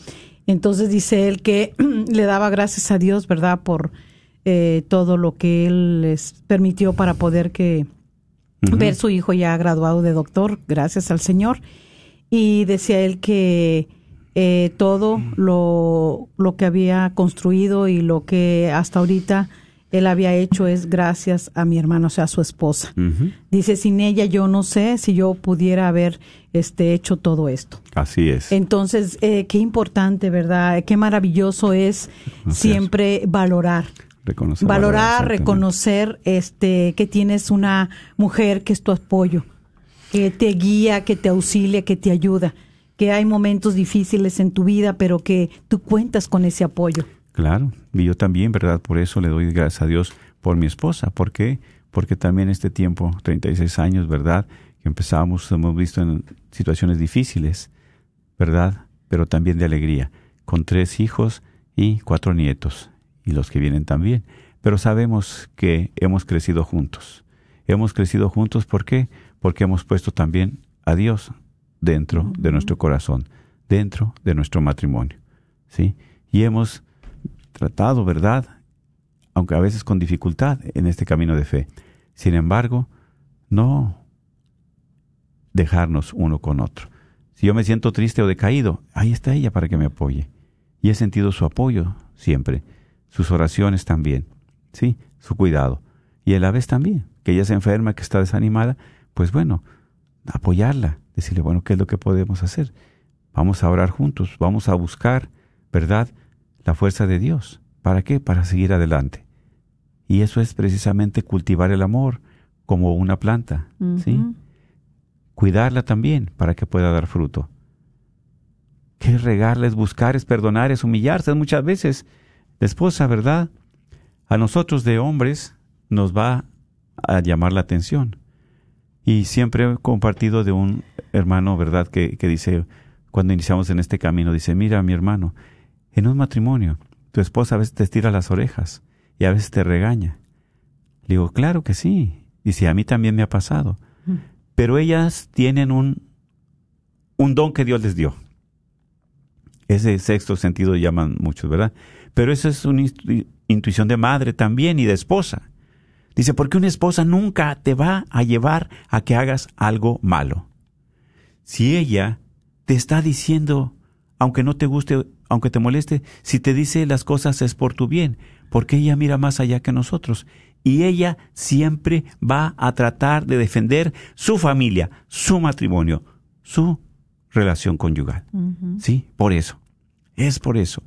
Entonces dice él que le daba gracias a Dios, ¿verdad?, por eh, todo lo que él les permitió para poder que ver su hijo ya graduado de doctor, gracias al Señor. Y decía él que eh, todo lo, lo que había construido y lo que hasta ahorita él había hecho es gracias a mi hermano, o sea, a su esposa. Dice, sin ella yo no sé si yo pudiera haber este, hecho todo esto. Así es. Entonces, eh, qué importante, ¿verdad? Qué maravilloso es siempre valorar. Reconocer, valorar, reconocer este, que tienes una mujer que es tu apoyo, que te guía, que te auxilia, que te ayuda, que hay momentos difíciles en tu vida, pero que tú cuentas con ese apoyo. Claro, y yo también, ¿verdad? Por eso le doy gracias a Dios por mi esposa. ¿Por qué? Porque también este tiempo, 36 años, ¿verdad? Que empezamos, hemos visto en situaciones difíciles, ¿verdad? Pero también de alegría, con tres hijos y cuatro nietos, y los que vienen también. Pero sabemos que hemos crecido juntos. Hemos crecido juntos, ¿por qué? Porque hemos puesto también a Dios dentro de nuestro corazón, dentro de nuestro matrimonio, ¿sí? Y hemos tratado, ¿verdad? Aunque a veces con dificultad en este camino de fe. Sin embargo, no dejarnos uno con otro. Si yo me siento triste o decaído, ahí está ella para que me apoye. Y he sentido su apoyo siempre, sus oraciones también, ¿sí? Su cuidado. Y a la vez también, que ella se enferma, que está desanimada, pues bueno, apoyarla, decirle, bueno, ¿qué es lo que podemos hacer? Vamos a orar juntos, vamos a buscar, ¿verdad? La fuerza de Dios. ¿Para qué? Para seguir adelante. Y eso es precisamente cultivar el amor como una planta, ¿sí? Cuidarla también para que pueda dar fruto. ¿Qué es regarla? Es buscar, es perdonar, es humillarse. Muchas veces la esposa, ¿verdad? A nosotros de hombres nos va a llamar la atención. Y siempre he compartido de un hermano, ¿verdad? Que, que dice, cuando iniciamos en este camino, dice, mira mi hermano, en un matrimonio, tu esposa a veces te estira las orejas y a veces te regaña. Le digo, claro que sí. Dice, a mí también me ha pasado. Mm. Pero ellas tienen un, un don que Dios les dio. Ese sexto sentido llaman muchos, ¿verdad? Pero eso es una intuición de madre también y de esposa. Dice, porque una esposa nunca te va a llevar a que hagas algo malo. Si ella te está diciendo, aunque no te guste aunque te moleste, si te dice las cosas es por tu bien, porque ella mira más allá que nosotros. Y ella siempre va a tratar de defender su familia, su matrimonio, su relación conyugal. ¿Sí? Por eso. Es por eso.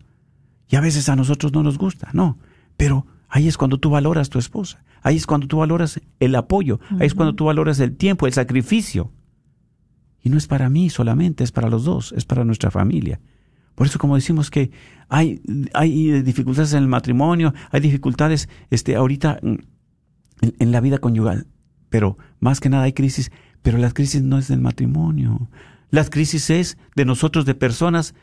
Y a veces a nosotros no nos gusta, no. Pero ahí es cuando tú valoras tu esposa. Ahí es cuando tú valoras el apoyo. Ahí es cuando tú valoras el tiempo, el sacrificio. Y no es para mí solamente, es para los dos, es para nuestra familia. Por eso, como decimos que hay, hay dificultades en el matrimonio, hay dificultades este, ahorita en, la vida conyugal, pero más que nada hay crisis, pero la crisis no es del matrimonio. Las crisis es de nosotros, de personas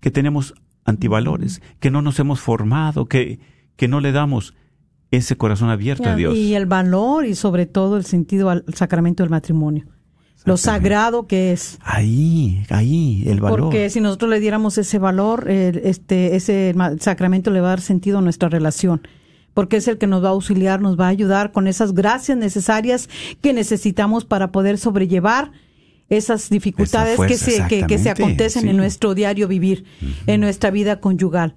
que tenemos antivalores, que no nos hemos formado, que, que no le damos ese corazón abierto a Dios. Y el valor y sobre todo el sentido al sacramento del matrimonio. Lo sagrado que es. Ahí, ahí, el valor. Porque si nosotros le diéramos ese valor, este, ese sacramento le va a dar sentido a nuestra relación porque es el que nos va a auxiliar, nos va a ayudar con esas gracias necesarias que necesitamos para poder sobrellevar esas dificultades que, se, que, se acontecen en nuestro diario vivir, en nuestra vida conyugal.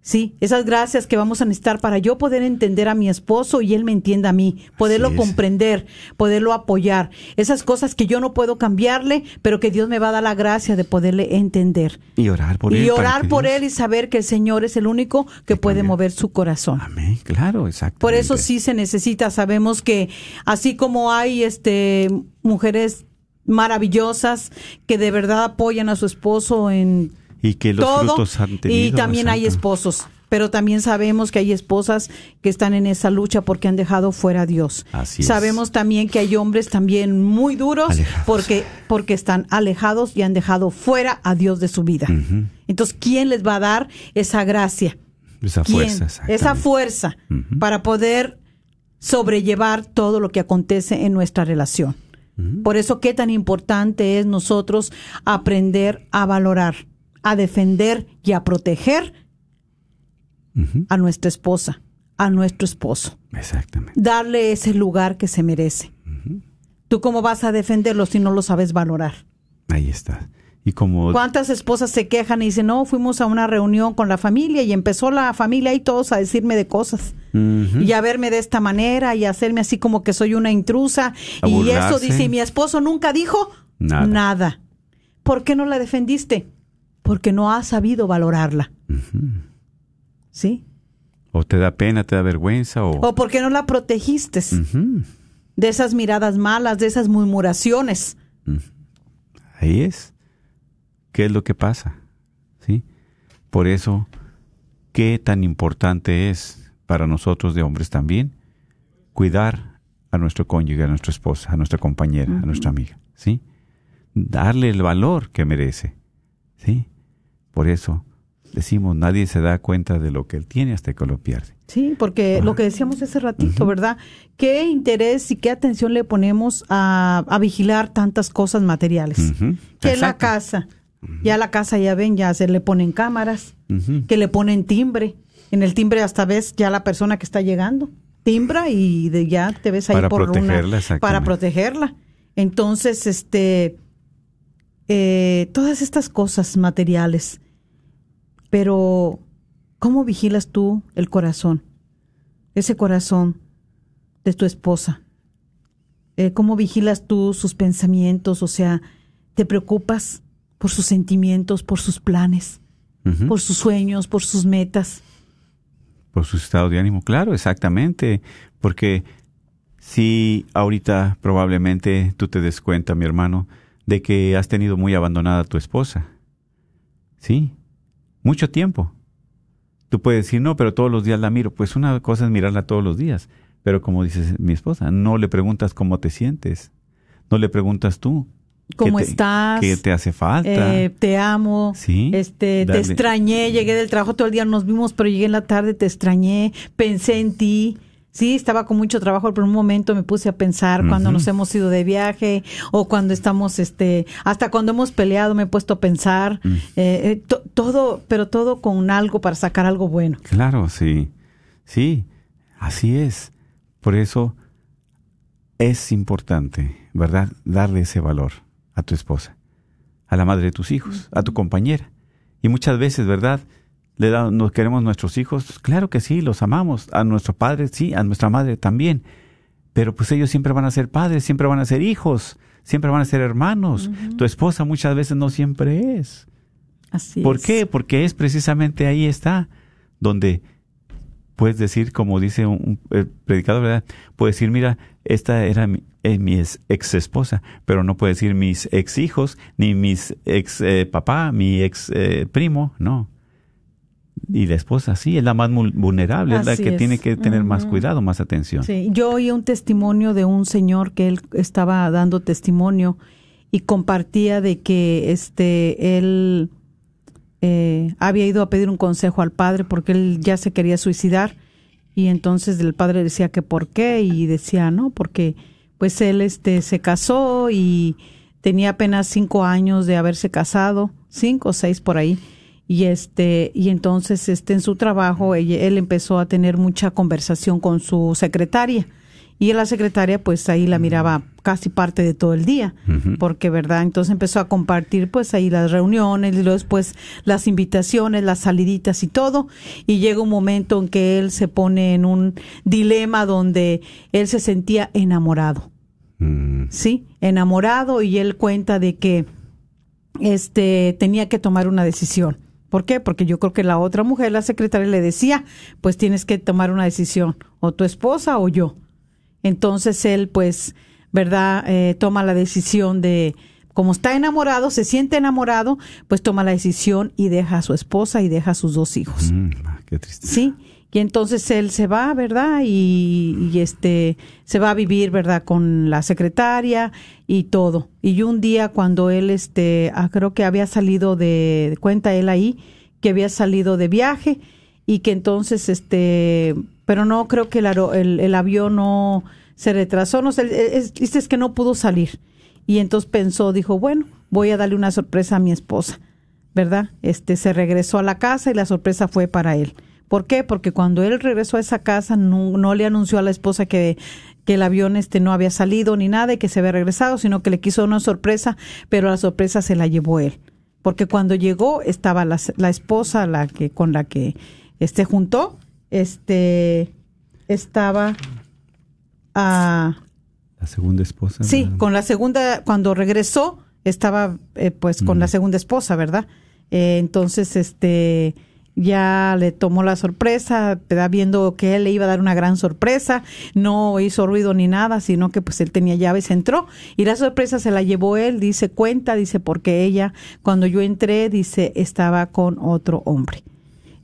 Sí, esas gracias que vamos a necesitar para yo poder entender a mi esposo y él me entienda a mí, poderlo comprender, poderlo apoyar. Esas cosas que yo no puedo cambiarle, pero que Dios me va a dar la gracia de poderle entender. Y orar por él. Y orar por él y saber que el Señor es el único que puede mover su corazón. Amén, claro, exacto. Por eso sí se necesita, sabemos que así como hay este mujeres maravillosas que de verdad apoyan a su esposo en y que los frutos han tenido. Y también hay esposos, pero también sabemos que hay esposas que están en esa lucha porque han dejado fuera a Dios. Así sabemos también que hay hombres también muy duros porque porque están alejados y han dejado fuera a Dios de su vida. Entonces, ¿quién les va a dar esa gracia? Esa fuerza, esa fuerza para poder sobrellevar todo lo que acontece en nuestra relación. Por eso, qué tan importante es nosotros aprender a valorar a defender y a proteger a nuestra esposa, a nuestro esposo. Exactamente. Darle ese lugar que se merece. ¿Tú cómo vas a defenderlo si no lo sabes valorar? Ahí está. Y como... ¿Cuántas esposas se quejan y dicen, no, fuimos a una reunión con la familia y empezó la familia y todos a decirme de cosas? Y a verme de esta manera y a hacerme así como que soy una intrusa. y eso dice, mi esposo nunca dijo nada. nada. ¿Por qué no la defendiste? Porque no has sabido valorarla. ¿Sí? O te da pena, te da vergüenza. O, o porque no la protegiste de esas miradas malas, de esas murmuraciones. Ahí es. ¿Qué es lo que pasa? ¿Sí? Por eso, qué tan importante es para nosotros de hombres también cuidar a nuestro cónyuge, a nuestra esposa, a nuestra compañera, a nuestra amiga, ¿sí? Darle el valor que merece, ¿sí? Por eso decimos, nadie se da cuenta de lo que él tiene hasta que lo pierde. Sí, porque lo que decíamos ese ratito, ¿verdad? ¿Qué interés y qué atención le ponemos a, vigilar tantas cosas materiales? Que la casa, ya la casa ya ven, ya se le ponen cámaras, que le ponen timbre. En el timbre hasta ves ya la persona que está llegando. Timbra y de, ya te ves ahí para por protegerla, una, para protegerla. Entonces, este, eh, todas estas cosas materiales pero, ¿cómo vigilas tú el corazón? Ese corazón de tu esposa. Eh, ¿Cómo vigilas tú sus pensamientos? O sea, ¿te preocupas por sus sentimientos, por sus planes, por sus sueños, por sus metas? Por su estado de ánimo, claro, exactamente. Porque si ahorita probablemente tú te des cuenta, mi hermano, de que has tenido muy abandonada a tu esposa. ¿Sí? mucho tiempo. Tú puedes decir, no, pero todos los días la miro. Pues una cosa es mirarla todos los días. Pero como dice mi esposa, no le preguntas cómo te sientes. No le preguntas tú. ¿Cómo estás? ¿Qué te hace falta? Eh, te amo. Sí. Este, te extrañé. Llegué del trabajo todo el día, nos vimos, pero llegué en la tarde, te extrañé. Pensé en ti. Sí, estaba con mucho trabajo, pero en un momento me puse a pensar cuando nos hemos ido de viaje o cuando estamos, este, hasta cuando hemos peleado me he puesto a pensar, mm. eh, eh, todo, pero todo con algo para sacar algo bueno. Claro, sí, sí, así es. Por eso es importante, ¿verdad? Darle ese valor a tu esposa, a la madre de tus hijos, a tu compañera. Y muchas veces, ¿verdad? Le da, nos queremos nuestros hijos, claro que sí, los amamos, a nuestro padre sí, a nuestra madre también, pero pues ellos siempre van a ser padres, siempre van a ser hijos, siempre van a ser hermanos. Tu esposa muchas veces no siempre es. Así ¿Por qué? Porque es precisamente ahí está donde puedes decir, como dice un, predicador, ¿verdad? Puedes decir, mira, esta era mi, mi ex esposa, pero no puede decir mis ex hijos, ni mis ex eh, papá, mi ex eh, primo, no y la esposa sí, es la más vulnerable, es la que tiene que tener más cuidado, más atención. Sí, yo oí un testimonio de un señor que él estaba dando testimonio y compartía de que este él eh, había ido a pedir un consejo al padre porque él ya se quería suicidar y entonces el padre decía que por qué y decía no porque pues él este se casó y tenía apenas cinco años de haberse casado cinco o seis por ahí y este y entonces este en su trabajo él empezó a tener mucha conversación con su secretaria y la secretaria pues ahí la miraba casi parte de todo el día porque verdad entonces empezó a compartir pues ahí las reuniones y luego después las invitaciones las saliditas y todo y llega un momento en que él se pone en un dilema donde él se sentía enamorado. Mm. sí enamorado y él cuenta de que este tenía que tomar una decisión ¿Por qué? Porque yo creo que la otra mujer, la secretaria, le decía, pues tienes que tomar una decisión, o tu esposa o yo. Entonces él, pues, ¿verdad? Eh, toma la decisión de, como está enamorado, se siente enamorado, pues toma la decisión y deja a su esposa y deja a sus dos hijos. Mm, ah, qué triste. Sí, y entonces él se va, ¿verdad? Y, y, este se va a vivir, ¿verdad? Con la secretaria y todo. Y un día cuando él, este, ah, creo que había salido de, cuenta él ahí, que había salido de viaje y que entonces, este, pero no creo que el, el, el avión no se retrasó, no sé, es, es que no pudo salir. Y entonces pensó, dijo, bueno, voy a darle una sorpresa a mi esposa, ¿verdad? Este se regresó a la casa y la sorpresa fue para él. ¿Por qué? Porque cuando él regresó a esa casa no, no le anunció a la esposa que, que el avión este no había salido ni nada y que se había regresado, sino que le quiso una sorpresa, pero la sorpresa se la llevó él. Porque cuando llegó estaba la, la esposa la que con la que este juntó, este estaba a La segunda esposa. Sí, ¿verdad? con la segunda, cuando regresó, estaba eh, pues con la segunda esposa, ¿verdad? Eh, entonces, este, ya le tomó la sorpresa, viendo que él le iba a dar una gran sorpresa, no hizo ruido ni nada, sino que pues él tenía llaves, entró y la sorpresa se la llevó él, dice, cuenta, dice, porque ella, cuando yo entré, dice, estaba con otro hombre.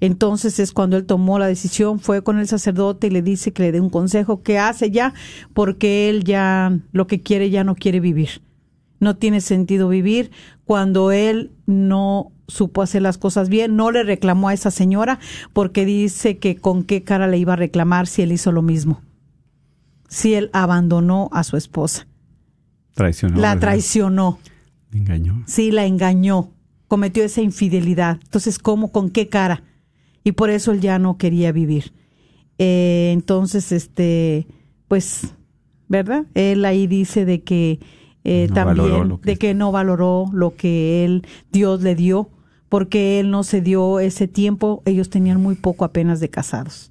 Entonces es cuando él tomó la decisión, fue con el sacerdote y le dice que le dé un consejo, que hace ya, porque él ya lo que quiere ya no quiere vivir. No tiene sentido vivir cuando él no supo hacer las cosas bien, no le reclamó a esa señora porque dice que con qué cara le iba a reclamar si él hizo lo mismo. Si él abandonó a su esposa, Traicionó. la ¿verdad? traicionó, Engañó. sí la engañó, cometió esa infidelidad. Entonces, ¿cómo? ¿Con qué cara? Y por eso él ya no quería vivir. Eh, entonces, este, pues, ¿verdad? Él ahí dice de que eh, No también, que- de que no valoró lo que él, Dios le dio, porque él no se dio ese tiempo. Ellos tenían muy poco apenas de casados.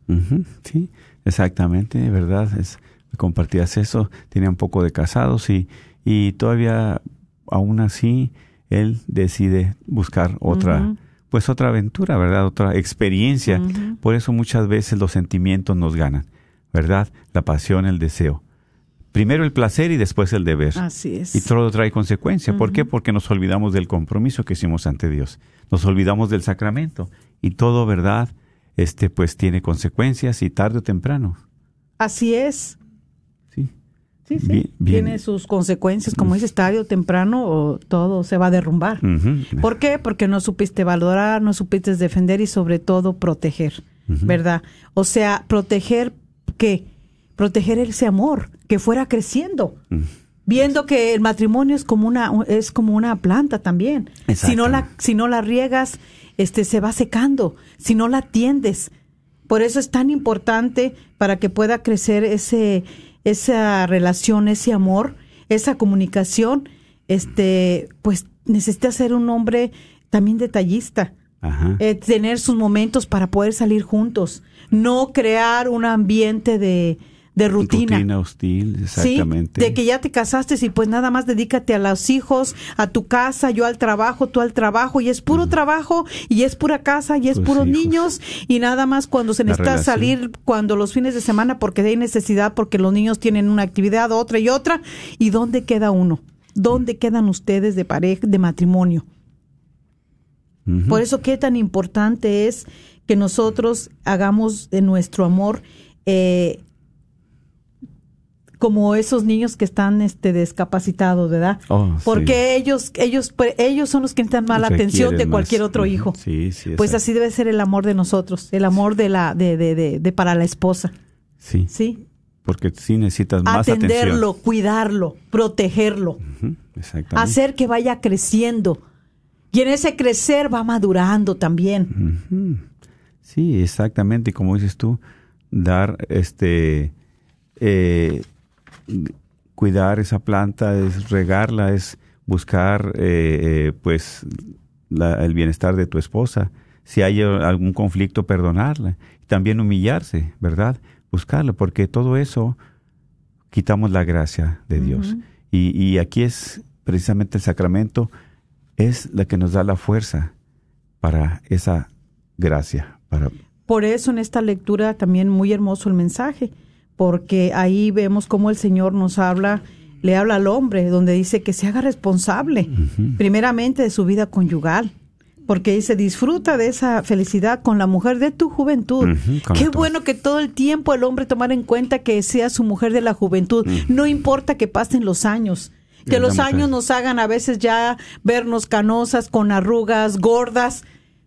Sí, exactamente, ¿verdad? Es, compartías eso, tenía un poco de casados y, y todavía, aún así, él decide buscar otra, pues otra aventura, ¿verdad? Otra experiencia. Por eso muchas veces los sentimientos nos ganan, ¿verdad? La pasión, el deseo. Primero el placer y después el deber. Así es. Y todo trae consecuencia. ¿Por qué? Porque nos olvidamos del compromiso que hicimos ante Dios. Nos olvidamos del sacramento. Y todo, ¿verdad? Este, pues tiene consecuencias y tarde o temprano. Así es. Sí. Sí, sí. Bien- bien. Tiene sus consecuencias, como dices, tarde o temprano, o todo se va a derrumbar. ¿Por qué? Porque no supiste valorar, no supiste defender y sobre todo proteger, ¿verdad? O sea, proteger qué? Proteger ese amor que fuera creciendo. Viendo que el matrimonio es como una es como una planta también. Si no la si no la riegas, este se va secando, si no la atiendes. Por eso es tan importante para que pueda crecer ese esa relación, ese amor, esa comunicación, este, pues necesita ser un hombre también detallista, Ajá. eh, tener sus momentos para poder salir juntos, no crear un ambiente de, de rutina. Rutina hostil, exactamente. Sí, de que ya te casaste y pues nada más dedícate a los hijos, a tu casa, yo al trabajo, tú al trabajo, y es puro trabajo, y es pura casa, y es puros hijos. niños, y nada más cuando se necesita salir, cuando los fines de semana, porque hay necesidad, porque los niños tienen una actividad, otra y otra, ¿y dónde queda uno? ¿Dónde quedan ustedes de pareja, de matrimonio? Por eso qué tan importante es que nosotros hagamos de nuestro amor, eh, como esos niños que están este discapacitados, ¿verdad? Oh, sí. Porque ellos ellos ellos son los que necesitan más la atención de cualquier más. otro hijo. Sí, sí. Pues así debe ser el amor de nosotros, el amor de la de, de, de, de para la esposa, Sí, ¿sí? porque sí necesitas más Atenderlo, cuidarlo, protegerlo, atención. Exactamente. hacer que vaya creciendo. Y en ese crecer va madurando también. Sí, exactamente. y Como dices tú, dar, este, eh, cuidar esa planta, es regarla, es buscar, eh, eh, pues, la- el bienestar de tu esposa. Si hay eh, algún conflicto, perdonarla. También humillarse, ¿verdad? Buscarlo, porque todo eso quitamos la gracia de Dios. y, y aquí es precisamente el sacramento, es la que nos da la fuerza para esa gracia, para Por eso en esta lectura también muy hermoso el mensaje, porque ahí vemos cómo el Señor nos habla, le habla al hombre, donde dice que se haga responsable, primeramente de su vida conyugal. Porque dice, disfruta de esa felicidad con la mujer de tu juventud. Qué bueno que todo el tiempo el hombre tomara en cuenta que sea su mujer de la juventud. No importa que pasen los años, que los años nos hagan a veces ya vernos canosas, con arrugas, gordas,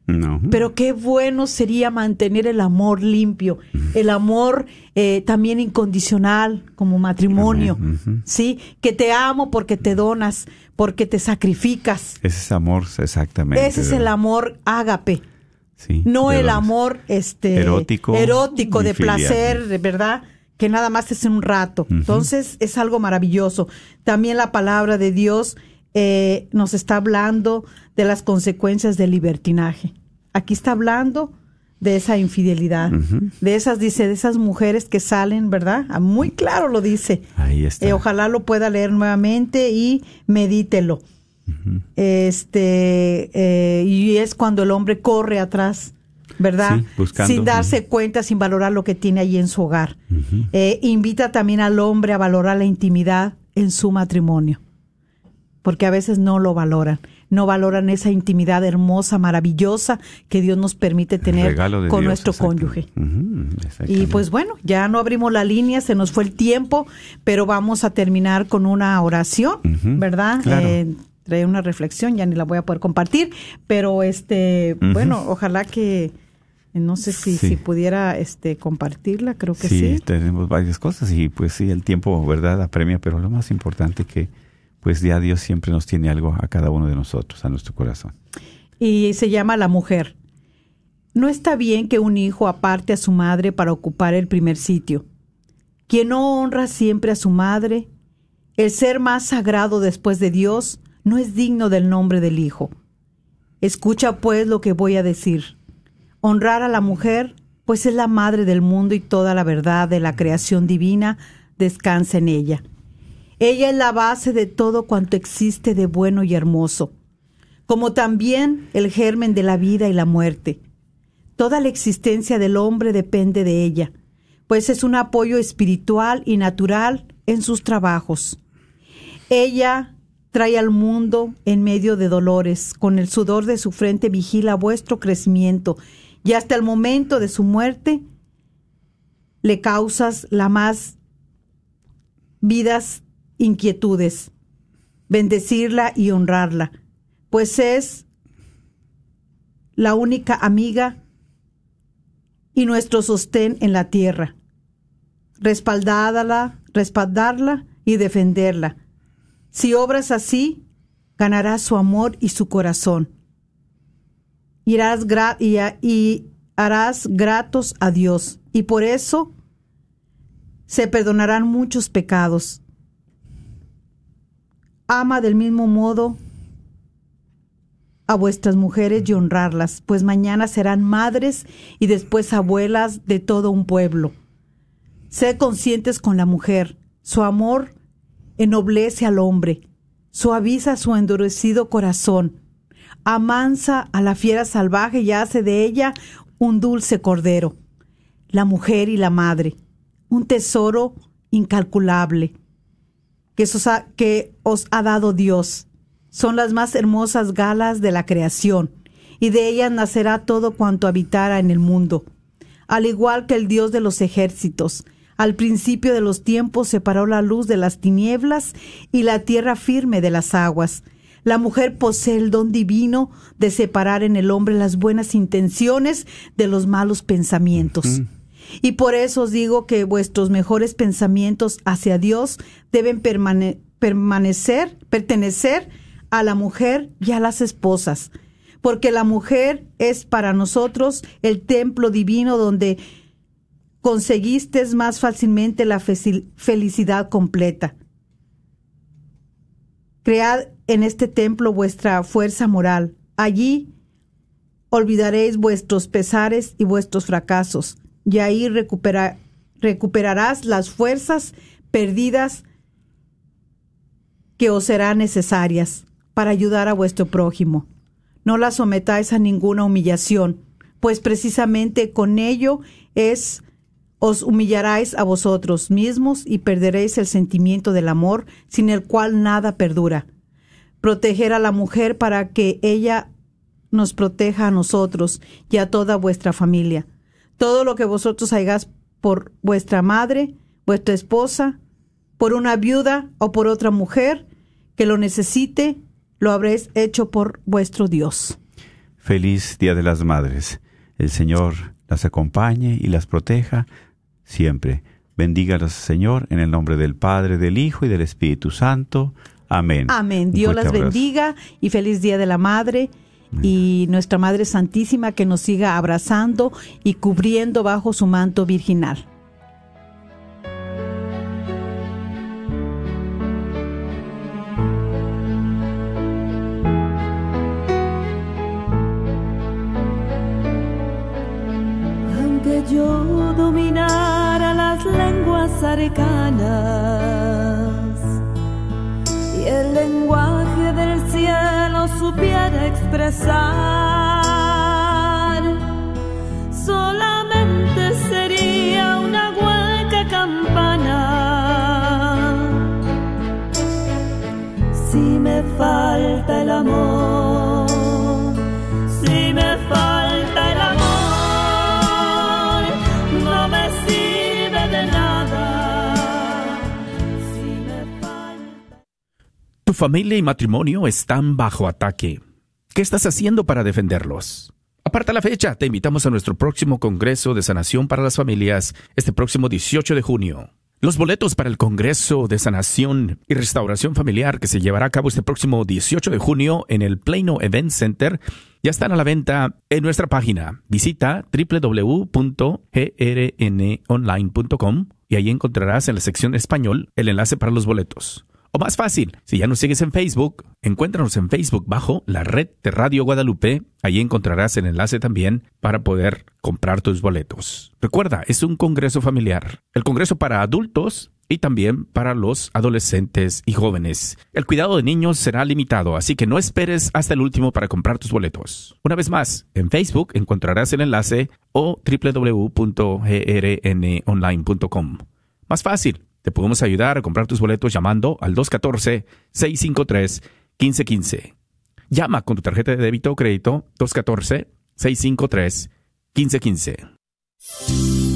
no. pero qué bueno sería mantener el amor limpio, el amor eh, también incondicional como matrimonio. ¿sí? Que te amo porque te donas, porque te sacrificas. Ese es amor, exactamente. Ese es el amor ágape, Sí, no el amor este Erótico erótico de filial. placer, ¿verdad? Que nada más es en un rato. Entonces es algo maravilloso. También la palabra de Dios eh, nos está hablando de las consecuencias del libertinaje. Aquí está hablando de esa infidelidad, de esas, dice, de esas mujeres que salen, ¿verdad? Ah, Muy claro lo dice. Ahí está. Eh, ojalá lo pueda leer nuevamente y medítelo. Este, eh, y es cuando el hombre corre atrás, ¿verdad? Sí, buscando. Sin darse cuenta, sin valorar lo que tiene allí en su hogar. Eh, invita también al hombre a valorar la intimidad en su matrimonio, porque a veces no lo valoran. No valoran esa intimidad hermosa, maravillosa que Dios nos permite tener con Dios, nuestro cónyuge. Y pues bueno, ya no abrimos la línea, se nos fue el tiempo, pero vamos a terminar con una oración, ¿verdad? claro. Eh, trae una reflexión, ya ni la voy a poder compartir, pero este, bueno, ojalá que eh, no sé si, Sí. si pudiera este compartirla, creo que sí, sí. tenemos varias cosas y pues sí, el tiempo, ¿verdad?, apremia, pero lo más importante que pues ya Dios siempre nos tiene algo a cada uno de nosotros, a nuestro corazón. Y se llama La Mujer. No está bien que un hijo aparte a su madre para ocupar el primer sitio. Quien no honra siempre a su madre, el ser más sagrado después de Dios, no es digno del nombre del hijo. Escucha pues lo que voy a decir. Honrar a la mujer, pues es la madre del mundo y toda la verdad de la creación divina descansa en ella. Ella es la base de todo cuanto existe de bueno y hermoso como también el germen de la vida y la muerte. Toda la existencia del hombre depende de ella, pues es un apoyo espiritual y natural en sus trabajos. Ella trae al mundo en medio de dolores, con el sudor de su frente vigila vuestro crecimiento, y hasta el momento de su muerte le causas la más vidas inquietudes, bendecirla y honrarla, pues es la única amiga y nuestro sostén en la tierra. Respaldádala, respaldarla y defenderla. Si obras así, ganarás su amor y su corazón. Irás y, y harás gratos a Dios, y por eso se perdonarán muchos pecados. Ama del mismo modo a vuestras mujeres y honrarlas, pues mañana serán madres y después abuelas de todo un pueblo. Sed conscientes con la mujer, su amor ennoblece al hombre, suaviza su endurecido corazón, amansa a la fiera salvaje y hace de ella un dulce cordero. La mujer y la madre, un tesoro incalculable que os ha, que os ha dado Dios. Son las más hermosas galas de la creación, y de ellas nacerá todo cuanto habitara en el mundo. Al igual que el Dios de los ejércitos, Al principio de los tiempos separó la luz de las tinieblas y la tierra firme de las aguas. La mujer posee el don divino de separar en el hombre las buenas intenciones de los malos pensamientos. Y por eso os digo que vuestros mejores pensamientos hacia Dios deben permanecer, pertenecer a la mujer y a las esposas, porque la mujer es para nosotros el templo divino donde conseguiste más fácilmente la felicidad completa. Cread en este templo vuestra fuerza moral. Allí olvidaréis vuestros pesares y vuestros fracasos, y ahí recuperarás las fuerzas perdidas que os serán necesarias para ayudar a vuestro prójimo. No la sometáis a ninguna humillación, pues precisamente con ello os humillaráis a vosotros mismos y perderéis el sentimiento del amor, sin el cual nada perdura. Proteger a la mujer para que ella nos proteja a nosotros y a toda vuestra familia. Todo lo que vosotros hagáis por vuestra madre, vuestra esposa, por una viuda o por otra mujer que lo necesite, lo habréis hecho por vuestro Dios. Feliz Día de las Madres. El Señor las acompañe y las proteja siempre. Bendígalas, Señor, en el nombre del Padre, del Hijo y del Espíritu Santo. Amén. Amén. Dios las bendiga y feliz Día de la Madre. Y nuestra Madre Santísima que nos siga abrazando y cubriendo bajo su manto virginal. Solamente sería una hueca campana. Si me falta el amor, si me falta el amor. Tu familia y matrimonio están bajo ataque. ¿Qué estás haciendo para defenderlos? Aparta la fecha, te invitamos a nuestro próximo Congreso de Sanación para las Familias este próximo 18 de junio. Los boletos para el Congreso de Sanación y Restauración Familiar que se llevará a cabo este próximo 18 de junio en el Plano Event Center ya están a la venta en nuestra página. Visita www.grnonline.com y ahí encontrarás en la sección español el enlace para los boletos. O más fácil, si ya nos sigues en Facebook, encuéntranos en Facebook bajo la red de Radio Guadalupe. Allí encontrarás el enlace también para poder comprar tus boletos. Recuerda, es un congreso familiar. El congreso para adultos y también para los adolescentes y jóvenes. El cuidado de niños será limitado, así que no esperes hasta el último para comprar tus boletos. Una vez más, en Facebook encontrarás el enlace o www.grnonline.com. Más fácil, te podemos ayudar a comprar tus boletos llamando al 214-653-1515. Llama con tu tarjeta de débito o crédito 214-653-1515.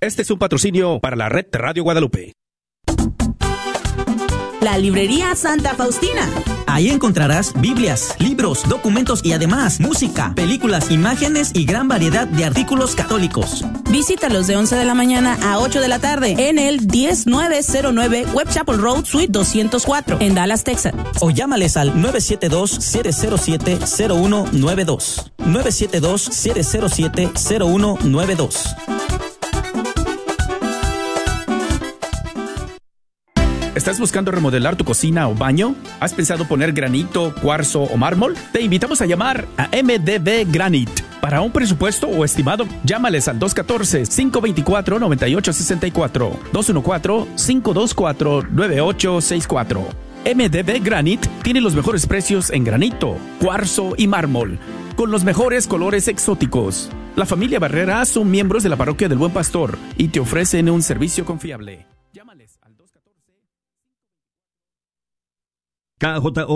Este es un patrocinio para la red Radio Guadalupe. La librería Santa Faustina. Ahí encontrarás Biblias, libros, documentos y además música, películas, imágenes y gran variedad de artículos católicos. Visítalos de 11 de la mañana a 8 de la tarde en el 10909 Web Chapel Road Suite 204 en Dallas, Texas. O llámales al 972-707-0192. 972-707-0192. ¿Estás buscando remodelar tu cocina o baño? ¿Has pensado poner granito, cuarzo o mármol? Te invitamos a llamar a MDB Granite Para un presupuesto o estimado, llámales al 214-524-9864, 214-524-9864. MDB Granite tiene los mejores precios en granito, cuarzo y mármol, con los mejores colores exóticos. La familia Barrera son miembros de la parroquia del Buen Pastor y te ofrecen un servicio confiable. KJO